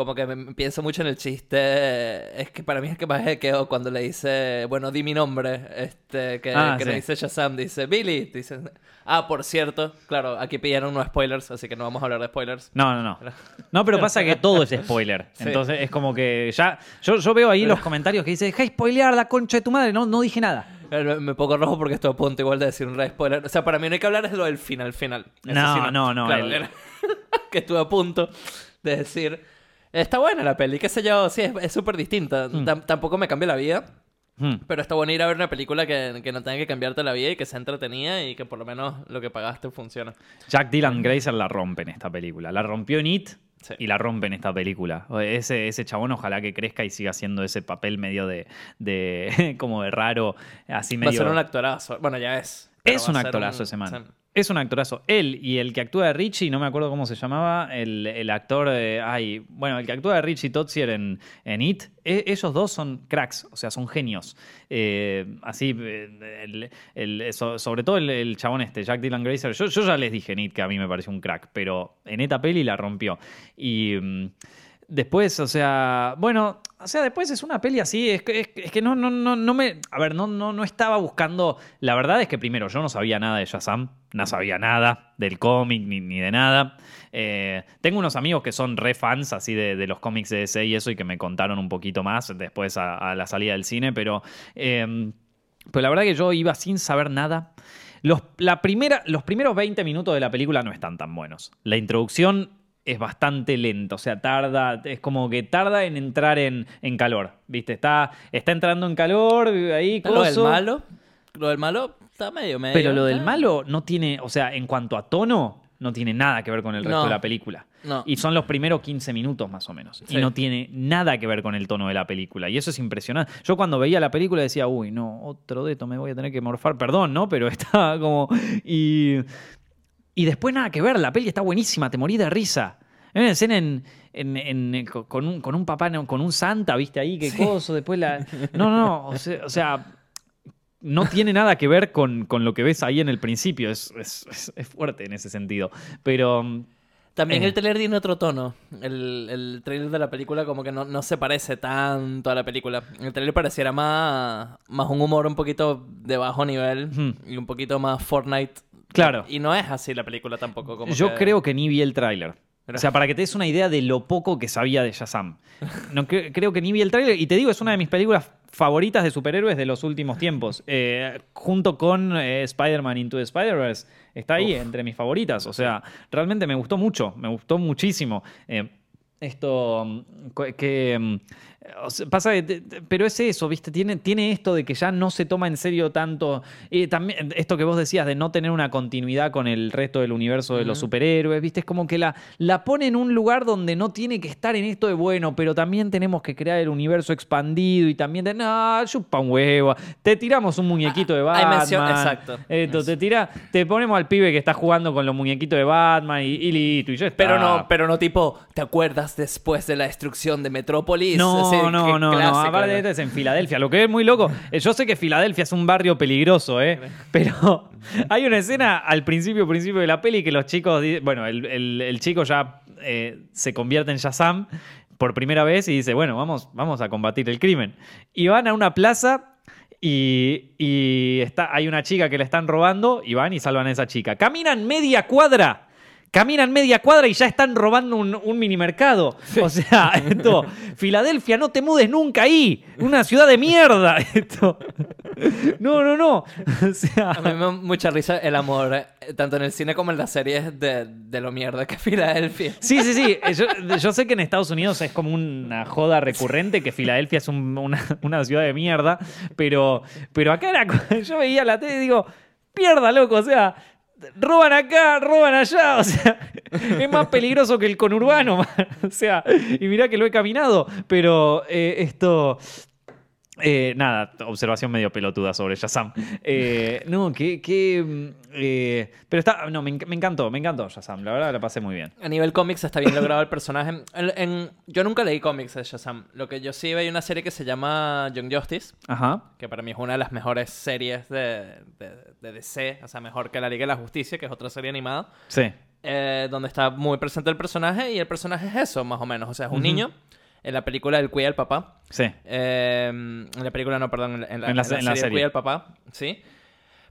Como que me, pienso mucho en el chiste. Es que para mí es que más quedó cuando le dice, bueno, di mi nombre. Este, que, Ah, que sí. le dice Shazam, dice Billy. Dice, ah, por cierto, claro, aquí pidieron unos spoilers, así que no vamos a hablar de spoilers. No, no, no. No, pero pasa que todo es spoiler. Sí. Entonces es como que ya. Yo, yo veo ahí los comentarios que dice, deja spoilear la concha de tu madre. No, no dije nada. Eh, Me, pongo rojo porque estoy a punto igual de decir un re spoiler. O sea, para mí no hay que hablar es de lo del final, final. Eso No, sí no, no, Claro, el- que estuve a punto de decir, está buena la peli, qué sé yo, sí, es súper distinta. Tam- tampoco me cambia la vida. Hmm. Pero está bueno ir a ver una película que, que no tenga que cambiarte la vida y que sea entretenida y que por lo menos lo que pagaste funcione. Jack Dylan Grazer la rompe en esta película. La rompió en It Sí. y la rompe en esta película. Ese, ese chabón ojalá que crezca y siga haciendo ese papel medio de, de como de raro, así Va a medio... ser un actorazo. Bueno, ya es. Es un actorazo ese man. Es un actorazo. Él y el que actúa de Richie, no me acuerdo cómo se llamaba, el, el actor de... Ay, bueno, el que actúa de Richie Totsier en, en It, e- ellos dos son cracks, o sea, son genios. Eh, así, eh, sobre todo el, chabón este, Jack Dylan Grazer, yo, ya les dije en It que a mí me pareció un crack, pero en esta peli la rompió. Y... mm, Después, o sea, bueno, o sea, después es una peli así, es que, es es que no, no, no, no me, a ver, no, no, no estaba buscando, la verdad es que primero yo no sabía nada de Shazam, no sabía nada del cómic ni, ni de nada. Eh, tengo unos amigos que son re fans así de, de los cómics de DC y eso y que me contaron un poquito más después a, a la salida del cine, pero, eh, pero la verdad que yo iba sin saber nada. Los, la primera, los primeros 20 minutos de la película no están tan buenos. La introducción es bastante lenta, o sea, tarda, es como que tarda en entrar en, en calor, ¿viste? Está, está entrando en calor, ahí, Lo del coso. malo. Lo del malo está medio medio. Pero lo del malo no tiene, o sea, en cuanto a tono, no tiene nada que ver con el resto No. de la película. No. Y son los primeros 15 minutos más o menos. Sí. Y no tiene nada que ver con el tono de la película. Y eso es impresionante. Yo cuando veía la película decía, uy, no, otro de esto me voy a tener que morfar. Perdón, ¿no? Pero estaba como... Y, y después nada que ver, la peli está buenísima, te morí de risa. Hay una escena en, en- en- con, un, con un papá, con un santa, ¿viste ahí? Qué coso, después la... No, no, o sea... o sea, no tiene nada que ver con, con lo que ves ahí en el principio. Es, es- es- fuerte en ese sentido. Pero... También Eh. el trailer tiene otro tono. El, el trailer de la película como que no, no se parece tanto a la película. El trailer pareciera más, más un humor un poquito de bajo nivel y un poquito más Fortnite. Claro. Y no es así la película tampoco. Como Yo que- creo que ni vi el tráiler. O sea, para que te des una idea de lo poco que sabía de Shazam. No, cre- creo que ni vi el tráiler. Y te digo, es una de mis películas favoritas de superhéroes de los últimos tiempos. Eh, junto con eh, Spider-Man Into the Spider-Verse. Está ahí Uf. entre mis favoritas. O sea, realmente me gustó mucho. Me gustó muchísimo. Eh, esto mm, que mm, o sea, pasa que pero es eso viste tiene, tiene esto de que ya no se toma en serio tanto y también esto que vos decías de no tener una continuidad con el resto del universo de los superhéroes viste es como que la, la pone en un lugar donde no tiene que estar en esto de bueno pero también tenemos que crear el universo expandido y también de no chupa un huevo te tiramos un muñequito de Ah, Batman mención- exacto. esto, te tira te ponemos al pibe que está jugando con los muñequitos de Batman y, y listo y ya está. Pero no, pero no tipo, ¿te acuerdas después de la destrucción de Metrópolis? No, Así, no, no, no. Aparte ¿no? de esto es en Filadelfia. Lo que es muy loco. eh, Yo sé que Filadelfia es un barrio peligroso, ¿eh? Pero hay una escena al principio, principio de la peli que los chicos. Bueno, el, el- el chico ya eh, se convierte en Shazam por primera vez y dice: Bueno, vamos, vamos a combatir el crimen. Y van a una plaza. Y, y está, hay una chica que le están robando y van y salvan a esa chica. Caminan media cuadra Caminan media cuadra y ya están robando un, un minimercado. O sea, esto, Filadelfia, no te mudes nunca ahí. Una ciudad de mierda. Esto. No, no, no. O sea, A mí me da mucha risa el amor, eh, tanto en el cine como en las series, de, de lo mierda que es Filadelfia. sí, sí, sí. Yo, yo sé que en Estados Unidos es como una joda recurrente que Filadelfia es un- una, una ciudad de mierda. Pero, pero acá era, yo veía la tele y digo, mierda, loco. O sea, roban acá, roban allá. O sea, es más peligroso que el conurbano. man. O sea, y mirá que lo he caminado. Pero eh, esto. eh, nada, observación medio pelotuda sobre Shazam. Eh, no, que. que, mm, eh, pero está. No, me, me encantó, me encantó Shazam. La verdad la pasé muy bien. A nivel cómics está bien logrado el personaje. En- en- yo nunca leí cómics de Shazam. Lo que yo sí veía una serie que se llama Young Justice, Ajá. que para mí es una de las mejores series de, de, de DC, o sea, mejor que La Liga de la Justicia, que es otra serie animada, Sí. eh, donde está muy presente el personaje y el personaje es eso, más o menos. O sea, es un niño. En la película él cuida al papá. Sí. Eh, en la película no, perdón, en la, en la- En la en se- en la serie, serie. cuida al papá, ¿sí?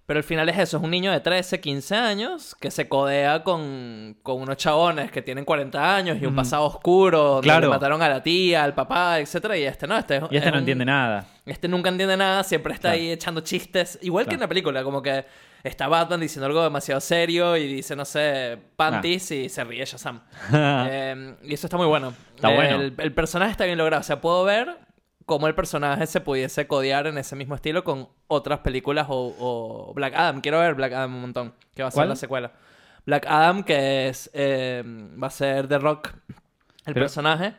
Pero al final es eso, es un niño de 13, 15 años que se codea con, con unos chabones que tienen 40 años y un pasado oscuro, Claro. mataron a la tía, al papá, etcétera Y este no, este es- Y este es no un- entiende nada. Este nunca entiende nada, siempre está Claro. ahí echando chistes, igual que en la película, como que está Batman diciendo algo demasiado serio y dice, no sé, panties y se ríe Shazam. Eh, y eso está muy bueno. Está Eh, bueno. El, el personaje está bien logrado. O sea, puedo ver cómo el personaje se pudiese codear en ese mismo estilo con otras películas o, o Black Adam. Quiero ver Black Adam un montón, que va a ser ¿Cuál? la secuela. Black Adam, que es eh, va a ser The Rock, el Pero- personaje.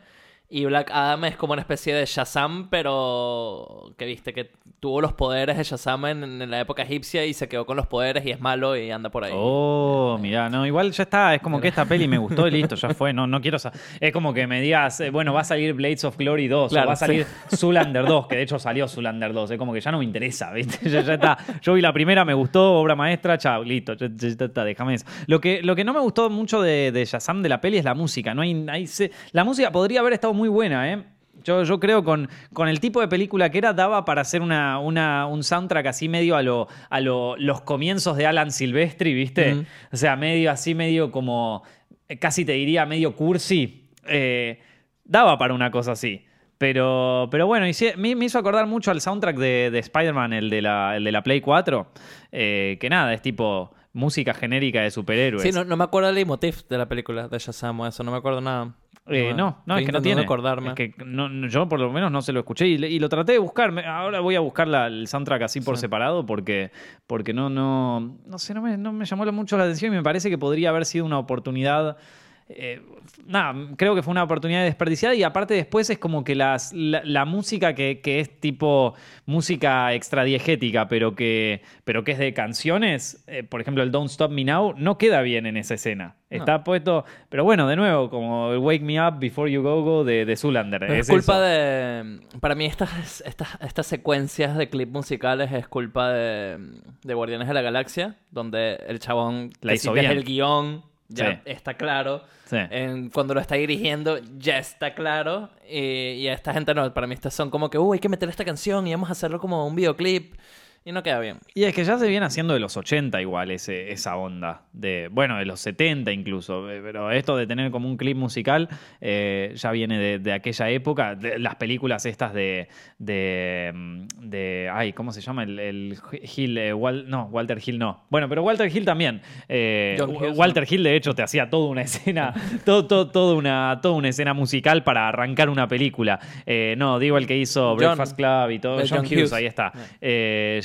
Y Black Adam es como una especie de Shazam, pero que viste que tuvo los poderes de Shazam en, en la época egipcia y se quedó con los poderes y es malo y anda por ahí. Oh, mirá, no, igual ya está, es como que esta peli me gustó y listo, ya fue, no, no quiero Es como que me digas, eh, bueno, va a salir Blades of Glory 2, Claro, o va a salir Zoolander 2, que de hecho salió Zoolander 2, es como que ya no me interesa, ¿viste? Ya, ya está. Yo vi la primera, me gustó, obra maestra, chao, listo, ya, ya- ya está, déjame eso. Lo que, lo que no me gustó mucho de, de Shazam de la peli es la música, no hay, hay se- la música podría haber estado muy buena, ¿eh? Yo, yo creo con, con el tipo de película que era, daba para hacer una, una- un soundtrack así medio a, lo, a lo- los comienzos de Alan Silvestri, ¿viste? O sea, medio así, medio como, eh, casi te diría medio cursi. Eh, daba para una cosa así. Pero, pero bueno, me, me hizo acordar mucho al soundtrack de, de Spider-Man, el, de la- el de la Play 4. eh, que nada, es tipo música genérica de superhéroes. Sí, no, no me acuerdo el leitmotiv de la película de Shazam o eso, no me acuerdo nada. Eh, no, no, es que no tiene. acordarme. Es que no- yo por lo menos no se lo escuché y, lo traté de buscar. Ahora voy a buscar la- el soundtrack así por Sí. separado porque, porque no, no, no sé, no me, no me llamó mucho la atención y me parece que podría haber sido una oportunidad. Eh, nada, creo que fue una oportunidad desperdiciada y aparte después es como que las, la, la música que, que es tipo música extradiegética, pero que, pero que es de canciones, eh, por ejemplo el Don't Stop Me Now, no queda bien en esa escena. No. Está puesto, pero bueno, de nuevo, como el Wake Me Up Before You Go Go de, de Zoolander. Es es culpa eso. de. Para mí, estas, estas, estas secuencias de clips musicales es culpa de, de Guardianes de la Galaxia, donde el chabón La hizo bien. el guion ya Sí. está claro. Sí. En- cuando lo está dirigiendo, ya está claro. Y, y a esta gente no, para mí estas son como que, uy, hay que meter esta canción y vamos a hacerlo como un videoclip. Y no queda bien. Y es que ya se viene haciendo de los 80 igual ese, esa onda. De, bueno, de los 70 incluso. eh, Pero esto de tener como un clip musical eh, ya viene de, de aquella época. De las películas estas de. de, mm, de- ay, ¿cómo se llama? El, el Hill. eh, Wal- no, Walter Hill no. Bueno, pero Walter Hill también. Eh, Walter Hill, de hecho, te hacía toda una escena. todo, todo, toda, una, toda una escena musical para arrancar una película. No, digo el que hizo Breakfast Club y todo. John, John Hughes, Hughes. ahí está. Ah.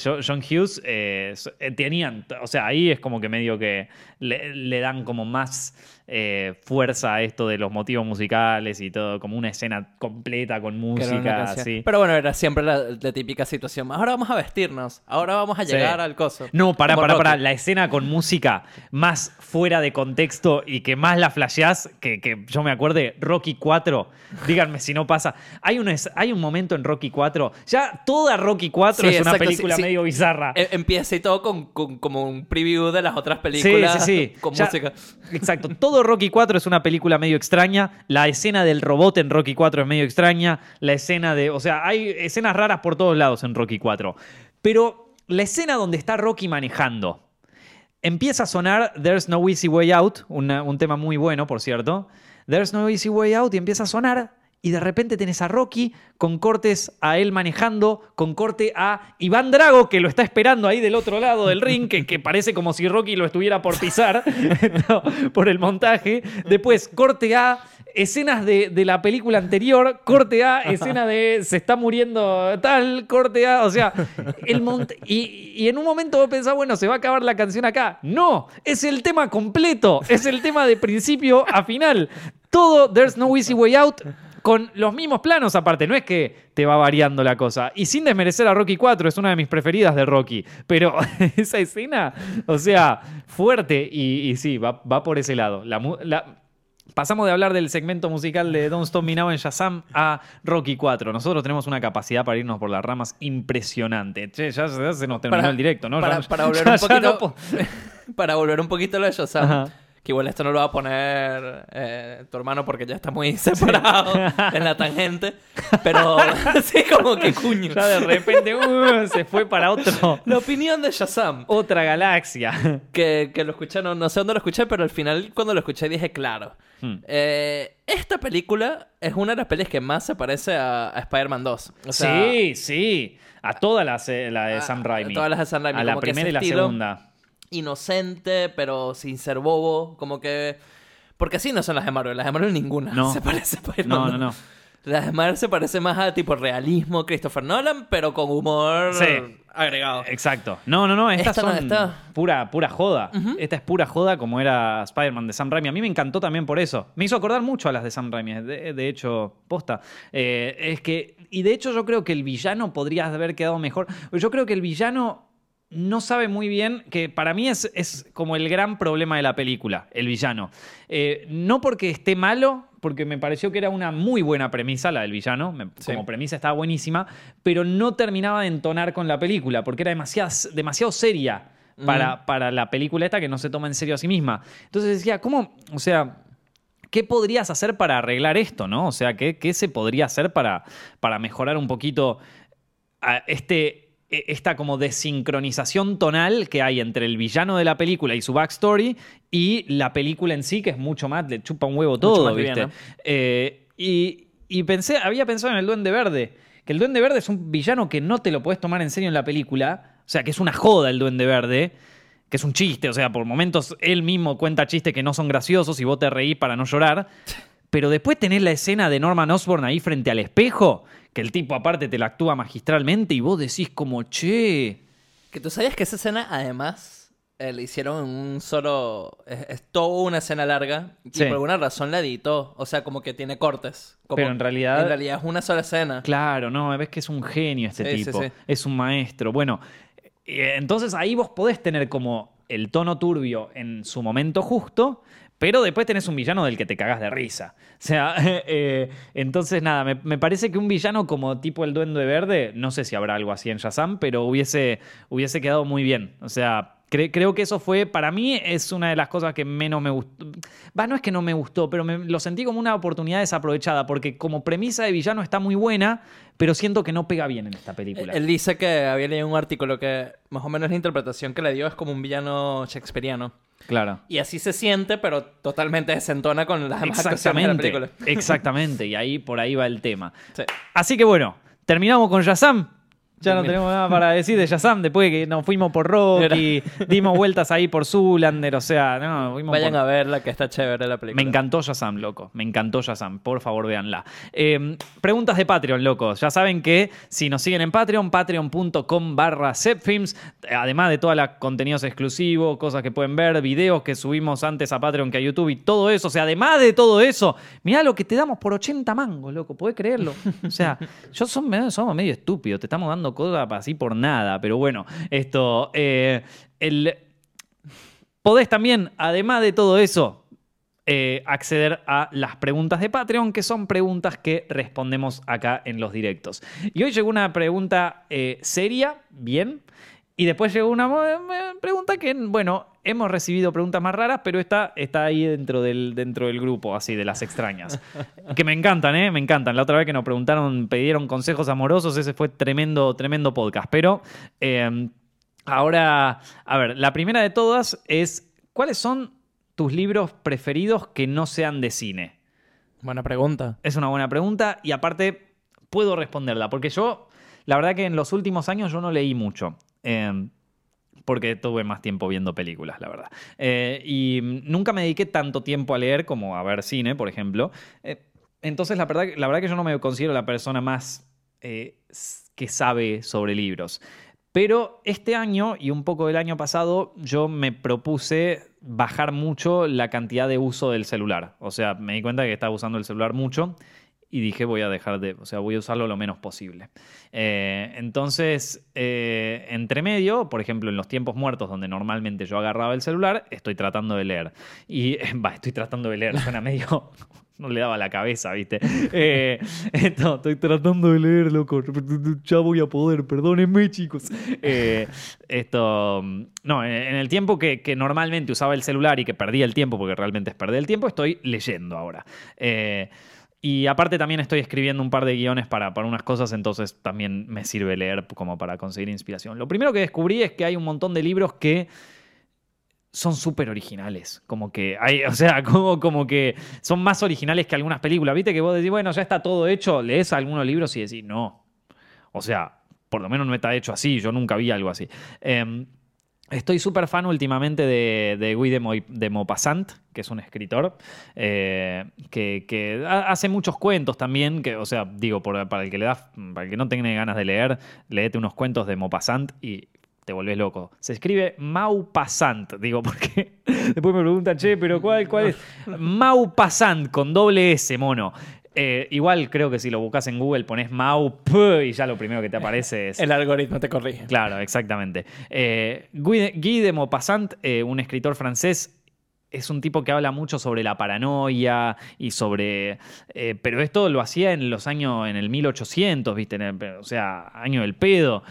Jo- John Hughes eh, eh, tenían, o sea, ahí es como que medio que le dan como más eh, fuerza esto de los motivos musicales y todo, como una escena completa con música, así. Pero bueno, era siempre la, la típica situación. Ahora vamos a vestirnos. Ahora vamos a Sí. llegar al coso. No, para, Como para, Rocky. para. La escena con música más fuera de contexto y que más la flasheás, que, que yo me acuerde, Rocky 4. Díganme si no pasa. Hay un, hay un momento en Rocky 4. Ya toda Rocky 4 Sí, es una exacto, película sí. medio bizarra. Eh, Empieza y todo con, con- como un preview de las otras películas. Sí, sí, sí. Con Ya- música. Exacto. Todo Rocky 4 es una película medio extraña. La escena del robot en Rocky 4 es medio extraña. La escena de. O sea, hay escenas raras por todos lados en Rocky 4. Pero la escena donde está Rocky manejando. Empieza a sonar There's No Easy Way Out, un tema muy bueno, por cierto. There's No Easy Way Out y empieza a sonar. Y de repente tenés a Rocky con cortes a él manejando, con corte a Iván Drago, que lo está esperando ahí del otro lado del ring, que, parece como si Rocky lo estuviera por pisar por el montaje. Después, corte a escenas de, la película anterior, corte a escena de se está muriendo tal, corte a. O sea, el mont y, y en un momento vos pensás, bueno, se va a acabar la canción acá. No, es el tema completo, es el tema de principio a final. Todo There's No Easy Way Out con los mismos planos aparte, no es que te va variando la cosa. Y sin desmerecer a Rocky 4, es una de mis preferidas de Rocky, pero esa escena, o sea, fuerte y, y sí, va, va por ese lado. La, mu- la- Pasamos de hablar del segmento musical de Don't Stop Me Now en Shazam a Rocky 4. Nosotros tenemos una capacidad para irnos por las ramas impresionante. Che, ya, se- ya se nos terminó Para- el directo, ¿no? Para, Ya- para volver ya- un poquito. no para volver un poquito a lo de Shazam. Ajá. Que igual esto no lo va a poner eh, tu hermano porque ya está muy separado en la tangente. Pero sí, como que cuño. ya de repente uh, se fue para otro, La opinión de Shazam. otra galaxia. Que, que lo escuché, no, no sé dónde lo escuché, pero al final cuando lo escuché dije, claro. Hmm. eh, esta película es una de las pelis que más se parece a, a Spider-Man 2. O sea, sí, sí. A todas las eh, la de a- Sam Raimi. a todas las de Sam Raimi, A la que primera ese y la estilo- segunda. Inocente, pero sin ser bobo. Como que. Porque así no son las de Marvel. Las de Marvel ninguna No. se parece a. No, no, no. Las de Marvel se parece más a tipo realismo Christopher Nolan, pero con humor Sí. agregado. Exacto. No, no, no, estas Esta no, son esta- pura, pura joda. Esta es pura joda como era Spider-Man de Sam Raimi. A mí me encantó también por eso. Me hizo acordar mucho a las de Sam Raimi, de, de hecho, posta. Eh, es que, y de hecho yo creo que el villano podría haber quedado mejor. Yo creo que el villano no sabe muy bien, que para mí es, es como el gran problema de la película, el villano. Eh, no porque esté malo, porque me pareció que era una muy buena premisa la del villano, me- Sí. como premisa estaba buenísima, pero no terminaba de entonar con la película, porque era demasiado, demasiado seria para, para la película esta que no se toma en serio a sí misma. Entonces decía, ¿cómo? O sea, ¿qué podrías hacer para arreglar esto, no? O sea, ¿qué, qué se podría hacer para, para mejorar un poquito a este, esta como desincronización tonal que hay entre el villano de la película y su backstory y la película en sí, que es mucho más, le chupa un huevo todo, ¿viste? Eh, y, y pensé, había pensado en el Duende Verde, que el Duende Verde es un villano que no te lo puedes tomar en serio en la película, o sea, que es una joda el Duende Verde, que es un chiste, o sea, por momentos él mismo cuenta chistes que no son graciosos y vos te reís para no llorar. Pero después tenés la escena de Norman Osborn ahí frente al espejo, que el tipo aparte te la actúa magistralmente y vos decís como, che, Que tú sabías que esa escena, además, eh, la hicieron en un solo. Es, es toda una escena larga. Y Sí. por alguna razón la editó. O sea, como que tiene cortes. Como- Pero en realidad- En realidad es una sola escena. claro, no, ves que es un genio este Sí, tipo, sí. es un maestro. Bueno, eh, entonces ahí vos podés tener como el tono turbio en su momento justo, pero después tenés un villano del que te cagás de risa. O sea, eh, entonces nada, me, me parece que un villano como tipo el Duende Verde, no sé si habrá algo así en Shazam, pero hubiese, hubiese quedado muy bien. O sea, cre- creo que eso fue, para mí es una de las cosas que menos me gustó. Va, no es que no me gustó, pero me- lo sentí como una oportunidad desaprovechada, porque como premisa de villano está muy buena, pero siento que no pega bien en esta película. Él dice que había leído un artículo que más o menos la interpretación que le dio es como un villano shakespeariano. Claro. Y así se siente, pero totalmente desentona con las demás actuaciones de la Exactamente, película. exactamente, y ahí por ahí va el tema. Sí. Así que bueno, terminamos con Shazam. Ya no tenemos nada para decir de Shazam después de que nos fuimos por Rocky, dimos vueltas ahí por Zoolander, o sea, no, fuimos Vayan por- a verla, que está chévere la película. Me encantó Shazam, loco. Me encantó Shazam. Por favor, véanla. Eh, preguntas de Patreon, loco. Ya saben que si nos siguen en Patreon, patreon.com barra además de todos los contenidos exclusivos, cosas que pueden ver, videos que subimos antes a Patreon que a YouTube y todo eso. O sea, además de todo eso, mirá lo que te damos por 80 mangos, loco. ¿Podés creerlo? O sea, yo son, somos medio estúpidos. Te estamos dando cosas así por nada. Pero bueno, esto... eh, el, Podés también, además de todo eso, eh, acceder a las preguntas de Patreon, que son preguntas que respondemos acá en los directos. Y hoy llegó una pregunta eh, seria, bien, y después llegó una pregunta que, bueno, hemos recibido preguntas más raras, pero esta está ahí dentro del, dentro del grupo, así, de las extrañas. que me encantan, ¿eh? Me encantan. La otra vez que nos preguntaron, pidieron consejos amorosos, ese fue tremendo, tremendo podcast. Pero... eh, Ahora, a ver, la primera de todas es, ¿cuáles son tus libros preferidos que no sean de cine? Buena pregunta. Es una buena pregunta y aparte puedo responderla, porque yo, la verdad que en los últimos años yo no leí mucho. Eh, porque tuve más tiempo viendo películas, la verdad. Eh, y nunca me dediqué tanto tiempo a leer como a ver cine, por ejemplo. Eh, entonces, la verdad, la verdad que yo no me considero la persona más eh, que sabe sobre libros. Pero este año y un poco del año pasado yo me propuse bajar mucho la cantidad de uso del celular. O sea, me di cuenta que estaba usando el celular mucho y dije voy a dejar de, o sea, voy a usarlo lo menos posible. Eh, entonces, eh, entre medio, por ejemplo, en los tiempos muertos donde normalmente yo agarraba el celular, estoy tratando de leer. Y, va, estoy tratando de leer, suena medio... No le daba la cabeza, ¿viste? Eh, esto, estoy tratando de leer, loco. Ya voy a poder, perdónenme, chicos. Eh, esto. No, en el tiempo que, que normalmente usaba el celular y que perdía el tiempo, porque realmente es perder el tiempo, estoy leyendo ahora. Eh, y aparte también estoy escribiendo un par de guiones para, para unas cosas, entonces también me sirve leer como para conseguir inspiración. Lo primero que descubrí es que hay un montón de libros que son súper originales. Como que hay, o sea, como, como que son más originales que algunas películas. Viste que vos decís, bueno, ya está todo hecho, lees algunos libros y decís, no. O sea, por lo menos no está hecho así, yo nunca vi algo así. Eh, Estoy súper fan últimamente de, de Guy de, Mo- de Maupassant, que es un escritor eh, que, que ha- hace muchos cuentos también, que, o sea, digo, por- para el que le da, para el que no tenga ganas de leer, léete unos cuentos de Maupassant y te volvés loco. Se escribe Maupassant, digo, porque después me preguntan, che, pero ¿cuál, cuál es? Maupassant, con doble S, mono. Eh, igual creo que si lo buscas en Google pones Mau y ya lo primero que te aparece es El algoritmo te corrige. Claro, exactamente. Eh, Guy, de, Guy de Maupassant, eh, un escritor francés, es un tipo que habla mucho sobre la paranoia y sobre... eh, pero esto lo hacía en los años, en el 1800, ¿viste? En el- o sea, año del pedo.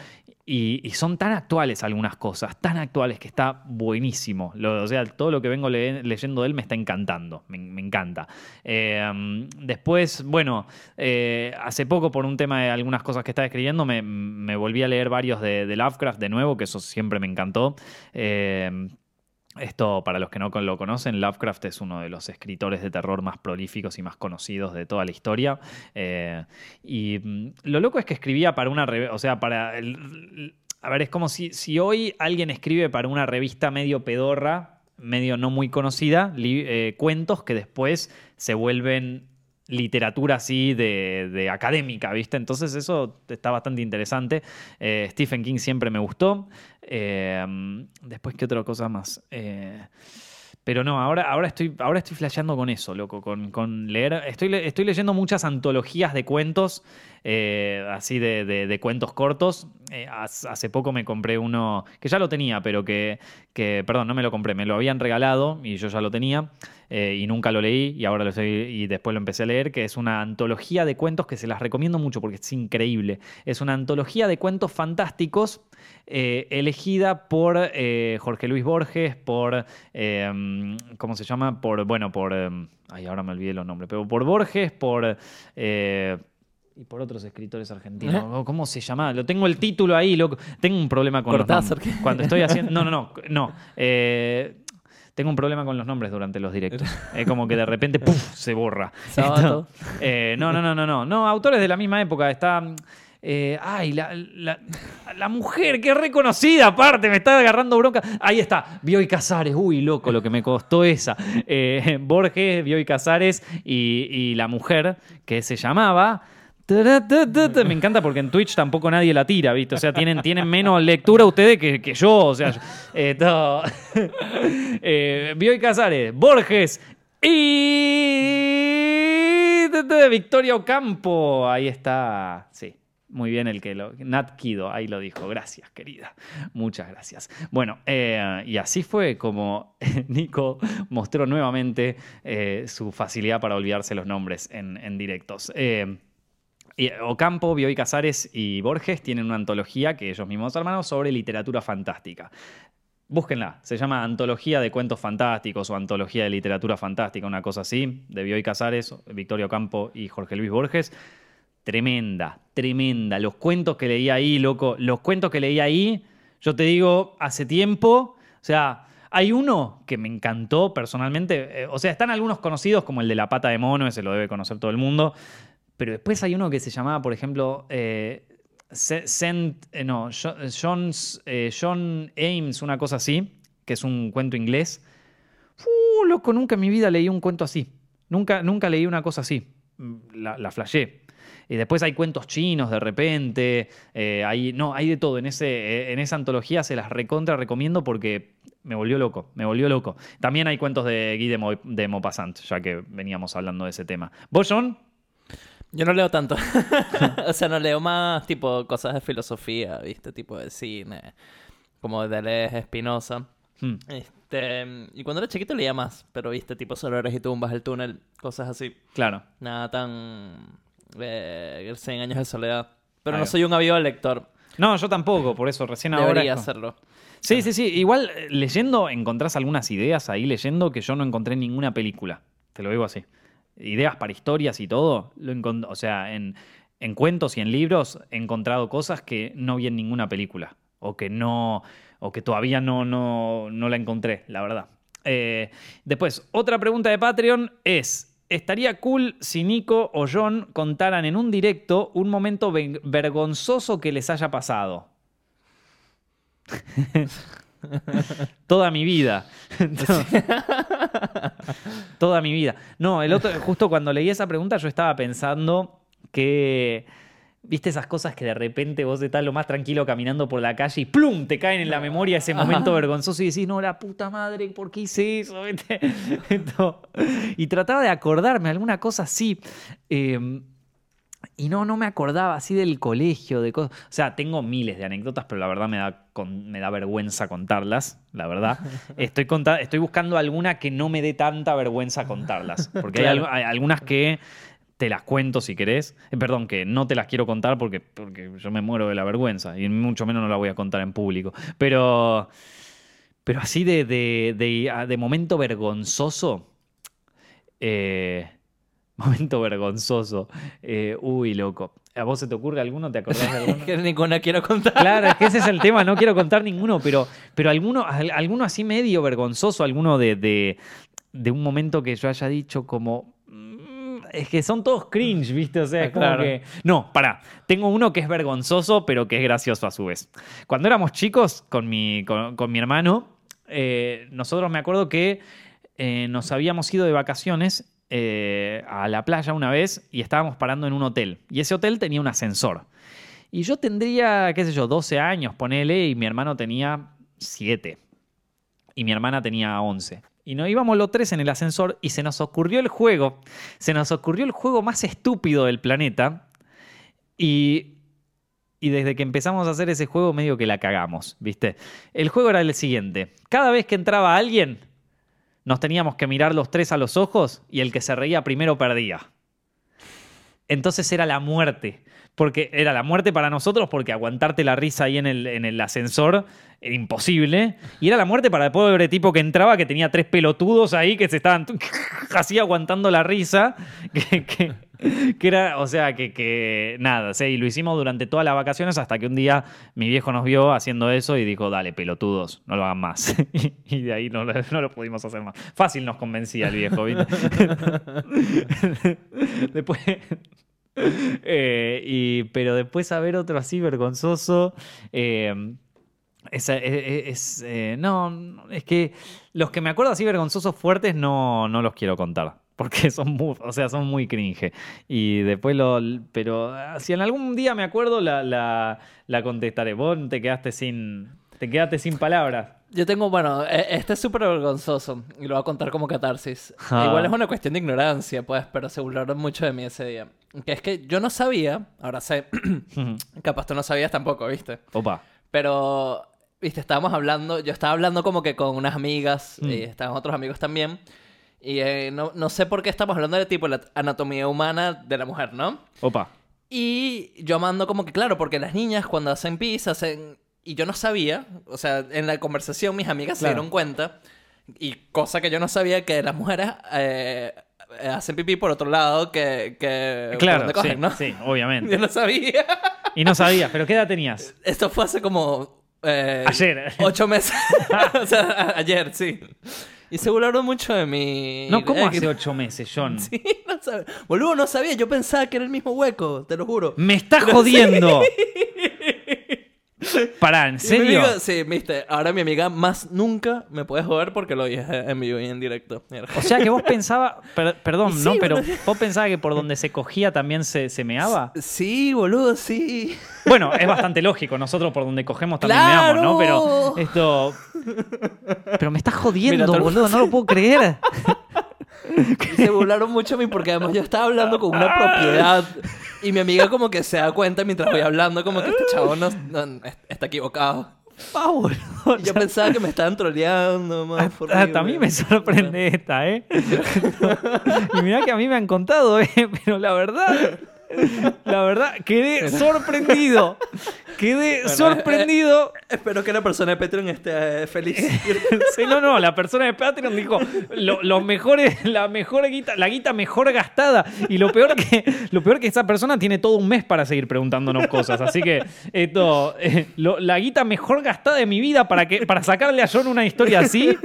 Y, son tan actuales algunas cosas, tan actuales que está buenísimo. Lo- o sea, todo lo que vengo le- leyendo de él me está encantando, me, encanta. Eh, después, bueno, eh, hace poco por un tema de algunas cosas que estaba escribiendo, me, me volví a leer varios de, de Lovecraft de nuevo, que eso siempre me encantó. Eh, esto, para los que no lo conocen, Lovecraft es uno de los escritores de terror más prolíficos y más conocidos de toda la historia. Eh, y mm, lo loco es que escribía para una o sea, para... a ver, es como si, si hoy alguien escribe para una revista medio pedorra, medio no muy conocida, eh, cuentos que después se vuelven literatura así de, de académica, ¿viste? Entonces eso está bastante interesante. Eh, Stephen King siempre me gustó. Eh, después, ¿qué otra cosa más? Eh, pero no, ahora, ahora, estoy, ahora estoy flasheando con eso, loco, con, con leer. Estoy, estoy leyendo muchas antologías de cuentos, eh, así de, de- cuentos cortos. Eh, hace poco me compré uno, que ya lo tenía, pero que, que, perdón, no me lo compré, me lo habían regalado y yo ya lo tenía eh, y nunca lo leí y ahora lo estoy, y después lo empecé a leer, que es una antología de cuentos que se las recomiendo mucho porque es increíble. Es una antología de cuentos fantásticos elegida por Jorge Luis Borges, por, eh, ¿cómo se llama? Por, bueno, por, eh, ay, ahora me olvidé los nombres, pero por Borges, por... y por otros escritores argentinos. ¿Eh? ¿Cómo se llama? Lo tengo el título ahí, loco. Tengo un problema con Cortázar, los. Cuando estoy haciendo. No, no, no. no. Eh, tengo un problema con los nombres durante los directos. Es como que de repente ¡puf! se borra. Esto- eh, no, no, no, no, no. No, autores de la misma época. Está. eh, ay, la, la- la mujer, que reconocida aparte, me está agarrando bronca. Ahí está, Bioy Casares. Uy, loco, lo que me costó esa. Eh, Borges, Bioy Casares y, y la mujer que se llamaba. Me encanta porque en Twitch tampoco nadie la tira, ¿viste? O sea, tienen, tienen menos lectura ustedes que, que yo. O sea, eh, todo. eh, Bioy Casares, Borges y. Victoria Ocampo. Ahí está. Sí. Muy bien el que lo... Nat Kido, ahí lo dijo. Gracias, querida. Muchas gracias. Bueno, eh, y así fue como Nico mostró nuevamente eh, su facilidad para olvidarse los nombres en directos. Eh, Ocampo, Bioy Casares y Borges tienen una antología que ellos mismos armaron sobre literatura fantástica. Búsquenla, se llama Antología de Cuentos Fantásticos o Antología de Literatura Fantástica, una cosa así, de Bioy Casares, Victorio Ocampo y Jorge Luis Borges. Tremenda, tremenda. Los cuentos que leí ahí, loco, los cuentos que leí ahí, yo te digo, hace tiempo, o sea, hay uno que me encantó personalmente, eh, o sea, están algunos conocidos como el de la pata de mono, ese lo debe conocer todo el mundo, pero después hay uno que se llamaba, por ejemplo, eh, eh, no, eh, John Ames, una cosa así, que es un cuento inglés. Uh, loco, nunca en mi vida leí un cuento así. Nunca, nunca leí una cosa así. Mm, La, la flashé. Y después hay cuentos chinos de repente. no, hay de todo. En, ese, en esa antología se las recontra recomiendo porque me volvió loco. Me volvió loco. También hay cuentos de Guy de, de Maupassant, ya que veníamos hablando de ese tema. ¿Vos, John? Yo no leo tanto. o sea, no leo más tipo cosas de filosofía, ¿viste? Tipo de cine, como de Deleuze, Espinosa. Hmm. Este, y cuando era chiquito leía más, pero viste, tipo Solores y Tumbas, El Túnel, cosas así. Claro. Nada tan... Eh, 100 años de soledad. Pero no soy un avión lector. No, yo tampoco, por eso recién ahora. Debería es como- hacerlo. Sí, sí, sí. Igual eh, leyendo encontrás algunas ideas ahí leyendo que yo no encontré en ninguna película. Te lo digo así. Ideas para historias y todo. Lo o sea, en, en cuentos y en libros he encontrado cosas que no vi en ninguna película. O que no. O que todavía no, no, no la encontré, la verdad. Eh, después, otra pregunta de Patreon es. Estaría cool si Nico o John contaran en un directo un momento vergonzoso que les haya pasado. Toda mi vida. Toda mi vida. No, el otro, justo cuando leí esa pregunta, yo estaba pensando que. ¿Viste esas cosas que de repente vos estás lo más tranquilo caminando por la calle y ¡plum! te caen en la memoria ese momento vergonzoso y decís, no, la puta madre, ¿por qué hice eso? Y trataba de acordarme alguna cosa así. eh, y no, no me acordaba así del colegio, de cosas. O sea, tengo miles de anécdotas, pero la verdad me da, con- me da vergüenza contarlas, la verdad. Estoy, conta- estoy buscando alguna que no me dé tanta vergüenza contarlas. Porque hay, Claro. algu- hay algunas que te las cuento si querés. Eh, perdón, que no te las quiero contar porque, porque yo me muero de la vergüenza. Y mucho menos no la voy a contar en público. Pero, pero así de, de, de- de momento vergonzoso. Eh, momento vergonzoso. Eh, uy, loco. ¿A vos se te ocurre alguno? ¿Te acordás de alguno? que ninguna quiero contar. Claro, es que ese es el tema, no quiero contar ninguno, pero, pero alguno, al- alguno así medio vergonzoso, alguno de, de, de un momento que yo haya dicho como... mm, Es que son todos cringe, ¿viste? O sea, es Ah, como claro. que... No, pará. Tengo uno que es vergonzoso, pero que es gracioso a su vez. Cuando éramos chicos, con mi, con, con mi hermano, eh, nosotros me acuerdo que eh, nos habíamos ido de vacaciones eh, a la playa una vez y estábamos parando en un hotel. Y ese hotel tenía un ascensor. Y yo tendría, qué sé yo, 12 años, ponele, y mi hermano tenía 7. Y mi hermana tenía 11. Y nos íbamos los tres en el ascensor y se nos ocurrió el juego. Se nos ocurrió el juego más estúpido del planeta. Y, y desde que empezamos a hacer ese juego, medio que la cagamos, ¿viste? El juego era el siguiente. Cada vez que entraba alguien, nos teníamos que mirar los tres a los ojos y el que se reía primero perdía. Entonces era la muerte. Porque era la muerte para nosotros porque aguantarte la risa ahí en el, en el ascensor era imposible. Y era la muerte para el pobre tipo que entraba que tenía tres pelotudos ahí que se estaban así aguantando la risa. que era, o sea, que, que nada, sí, y lo hicimos durante todas las vacaciones hasta que un día mi viejo nos vio haciendo eso y dijo, dale, pelotudos, no lo hagan más. y, de ahí no, lo- no lo pudimos hacer más. Fácil nos convencía el viejo, ¿viste? Después... Eh, y, pero después a ver otro así vergonzoso. eh, es, es- es- eh, no, es que los que me acuerdo así vergonzosos fuertes no, no los quiero contar. Porque son muy, o sea, son muy cringe. Y después lo. Pero ah, si en algún día me acuerdo, la, la, la contestaré. Vos te quedaste sin. Te quedaste sin palabras. Yo tengo, bueno, e- este es súper vergonzoso y lo voy a contar como catarsis. Ah. Igual es una cuestión de ignorancia, pues, pero se burlaron mucho de mí ese día. Que es que yo no sabía, ahora sé, capaz tú no sabías tampoco, ¿viste? Opa. Pero, viste, estábamos hablando, yo estaba hablando como que con unas amigas, Mm. y estaban otros amigos también. Y eh, no, no sé por qué estamos hablando de tipo la anatomía humana de la mujer, ¿no? Opa. Y yo amando como que, claro, porque las niñas cuando hacen pis hacen... Y yo no sabía, o sea, en la conversación mis amigas se Claro. dieron cuenta, y cosa que yo no sabía, que las mujeres eh, hacen pipí por otro lado que... que Claro, cogen, sí, ¿no? sí, obviamente. Yo no sabía. Y no sabías, pero ¿qué edad tenías? Esto fue hace como... eh, Ayer. Ocho meses. o sea, ayer, sí. Y se burlaron mucho de mí. No, ¿cómo Eh, hace ocho meses, John? Sí, no sabía. Boludo, no sabía. Yo pensaba que era el mismo hueco, te lo juro. ¡Me estás jodiendo! Pará, ¿en mi serio? amiga- sí, viste. Ahora mi amiga más nunca me puede joder porque lo dije en vivo y en directo. O sea que vos pensabas, per- perdón, sí, ¿no? Pero vos pensabas que por donde se cogía también se, se meaba. Sí, boludo, sí. Bueno, es bastante lógico, nosotros por donde cogemos también ¡Claro! meamos, ¿no? Pero esto. Pero me estás jodiendo, Mira, boludo, no lo puedo creer. Se burlaron mucho de mí porque además yo estaba hablando con una propiedad. Y mi amiga como que se da cuenta mientras voy hablando como que este chavo no, no- está equivocado. Pa, boludo. Y yo pensaba que me estaban troleando, más Hasta, hasta a mí me sorprende esta, ¿eh? y mirá que a mí me han contado, ¿eh? Pero la verdad, la verdad, quedé sorprendido. Quedé Bueno, sorprendido. Espero que la persona de Patreon esté eh, feliz. Sí, no, no, la persona de Patreon dijo lo, los mejores, la mejor guita, la guita mejor gastada. Y lo peor que, lo peor que esa persona tiene todo un mes para seguir preguntándonos cosas. Así que esto, eh, lo- la guita mejor gastada de mi vida para que, para sacarle a John una historia así.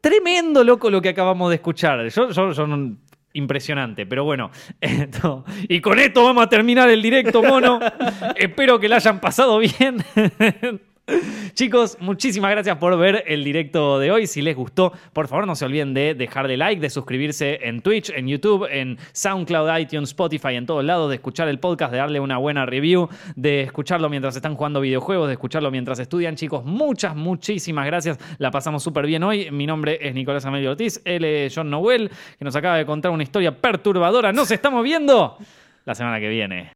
Tremendo, loco, lo que acabamos de escuchar. Yo, yo, yo no- Impresionante, pero bueno. esto- y con esto vamos a terminar el directo, mono. Espero que la hayan pasado bien. Chicos, muchísimas gracias por ver el directo de hoy. Si les gustó, por favor no se olviden de dejarle like, de suscribirse en Twitch, en YouTube, en SoundCloud, iTunes, Spotify, en todos lados, de escuchar el podcast, de darle una buena review, de escucharlo mientras están jugando videojuegos, de escucharlo mientras estudian. Chicos, muchas, muchísimas gracias. La pasamos súper bien hoy. Mi nombre es Nicolás Amelio Ortiz, él John Noel, que nos acaba de contar una historia perturbadora. Nos estamos viendo la semana que viene.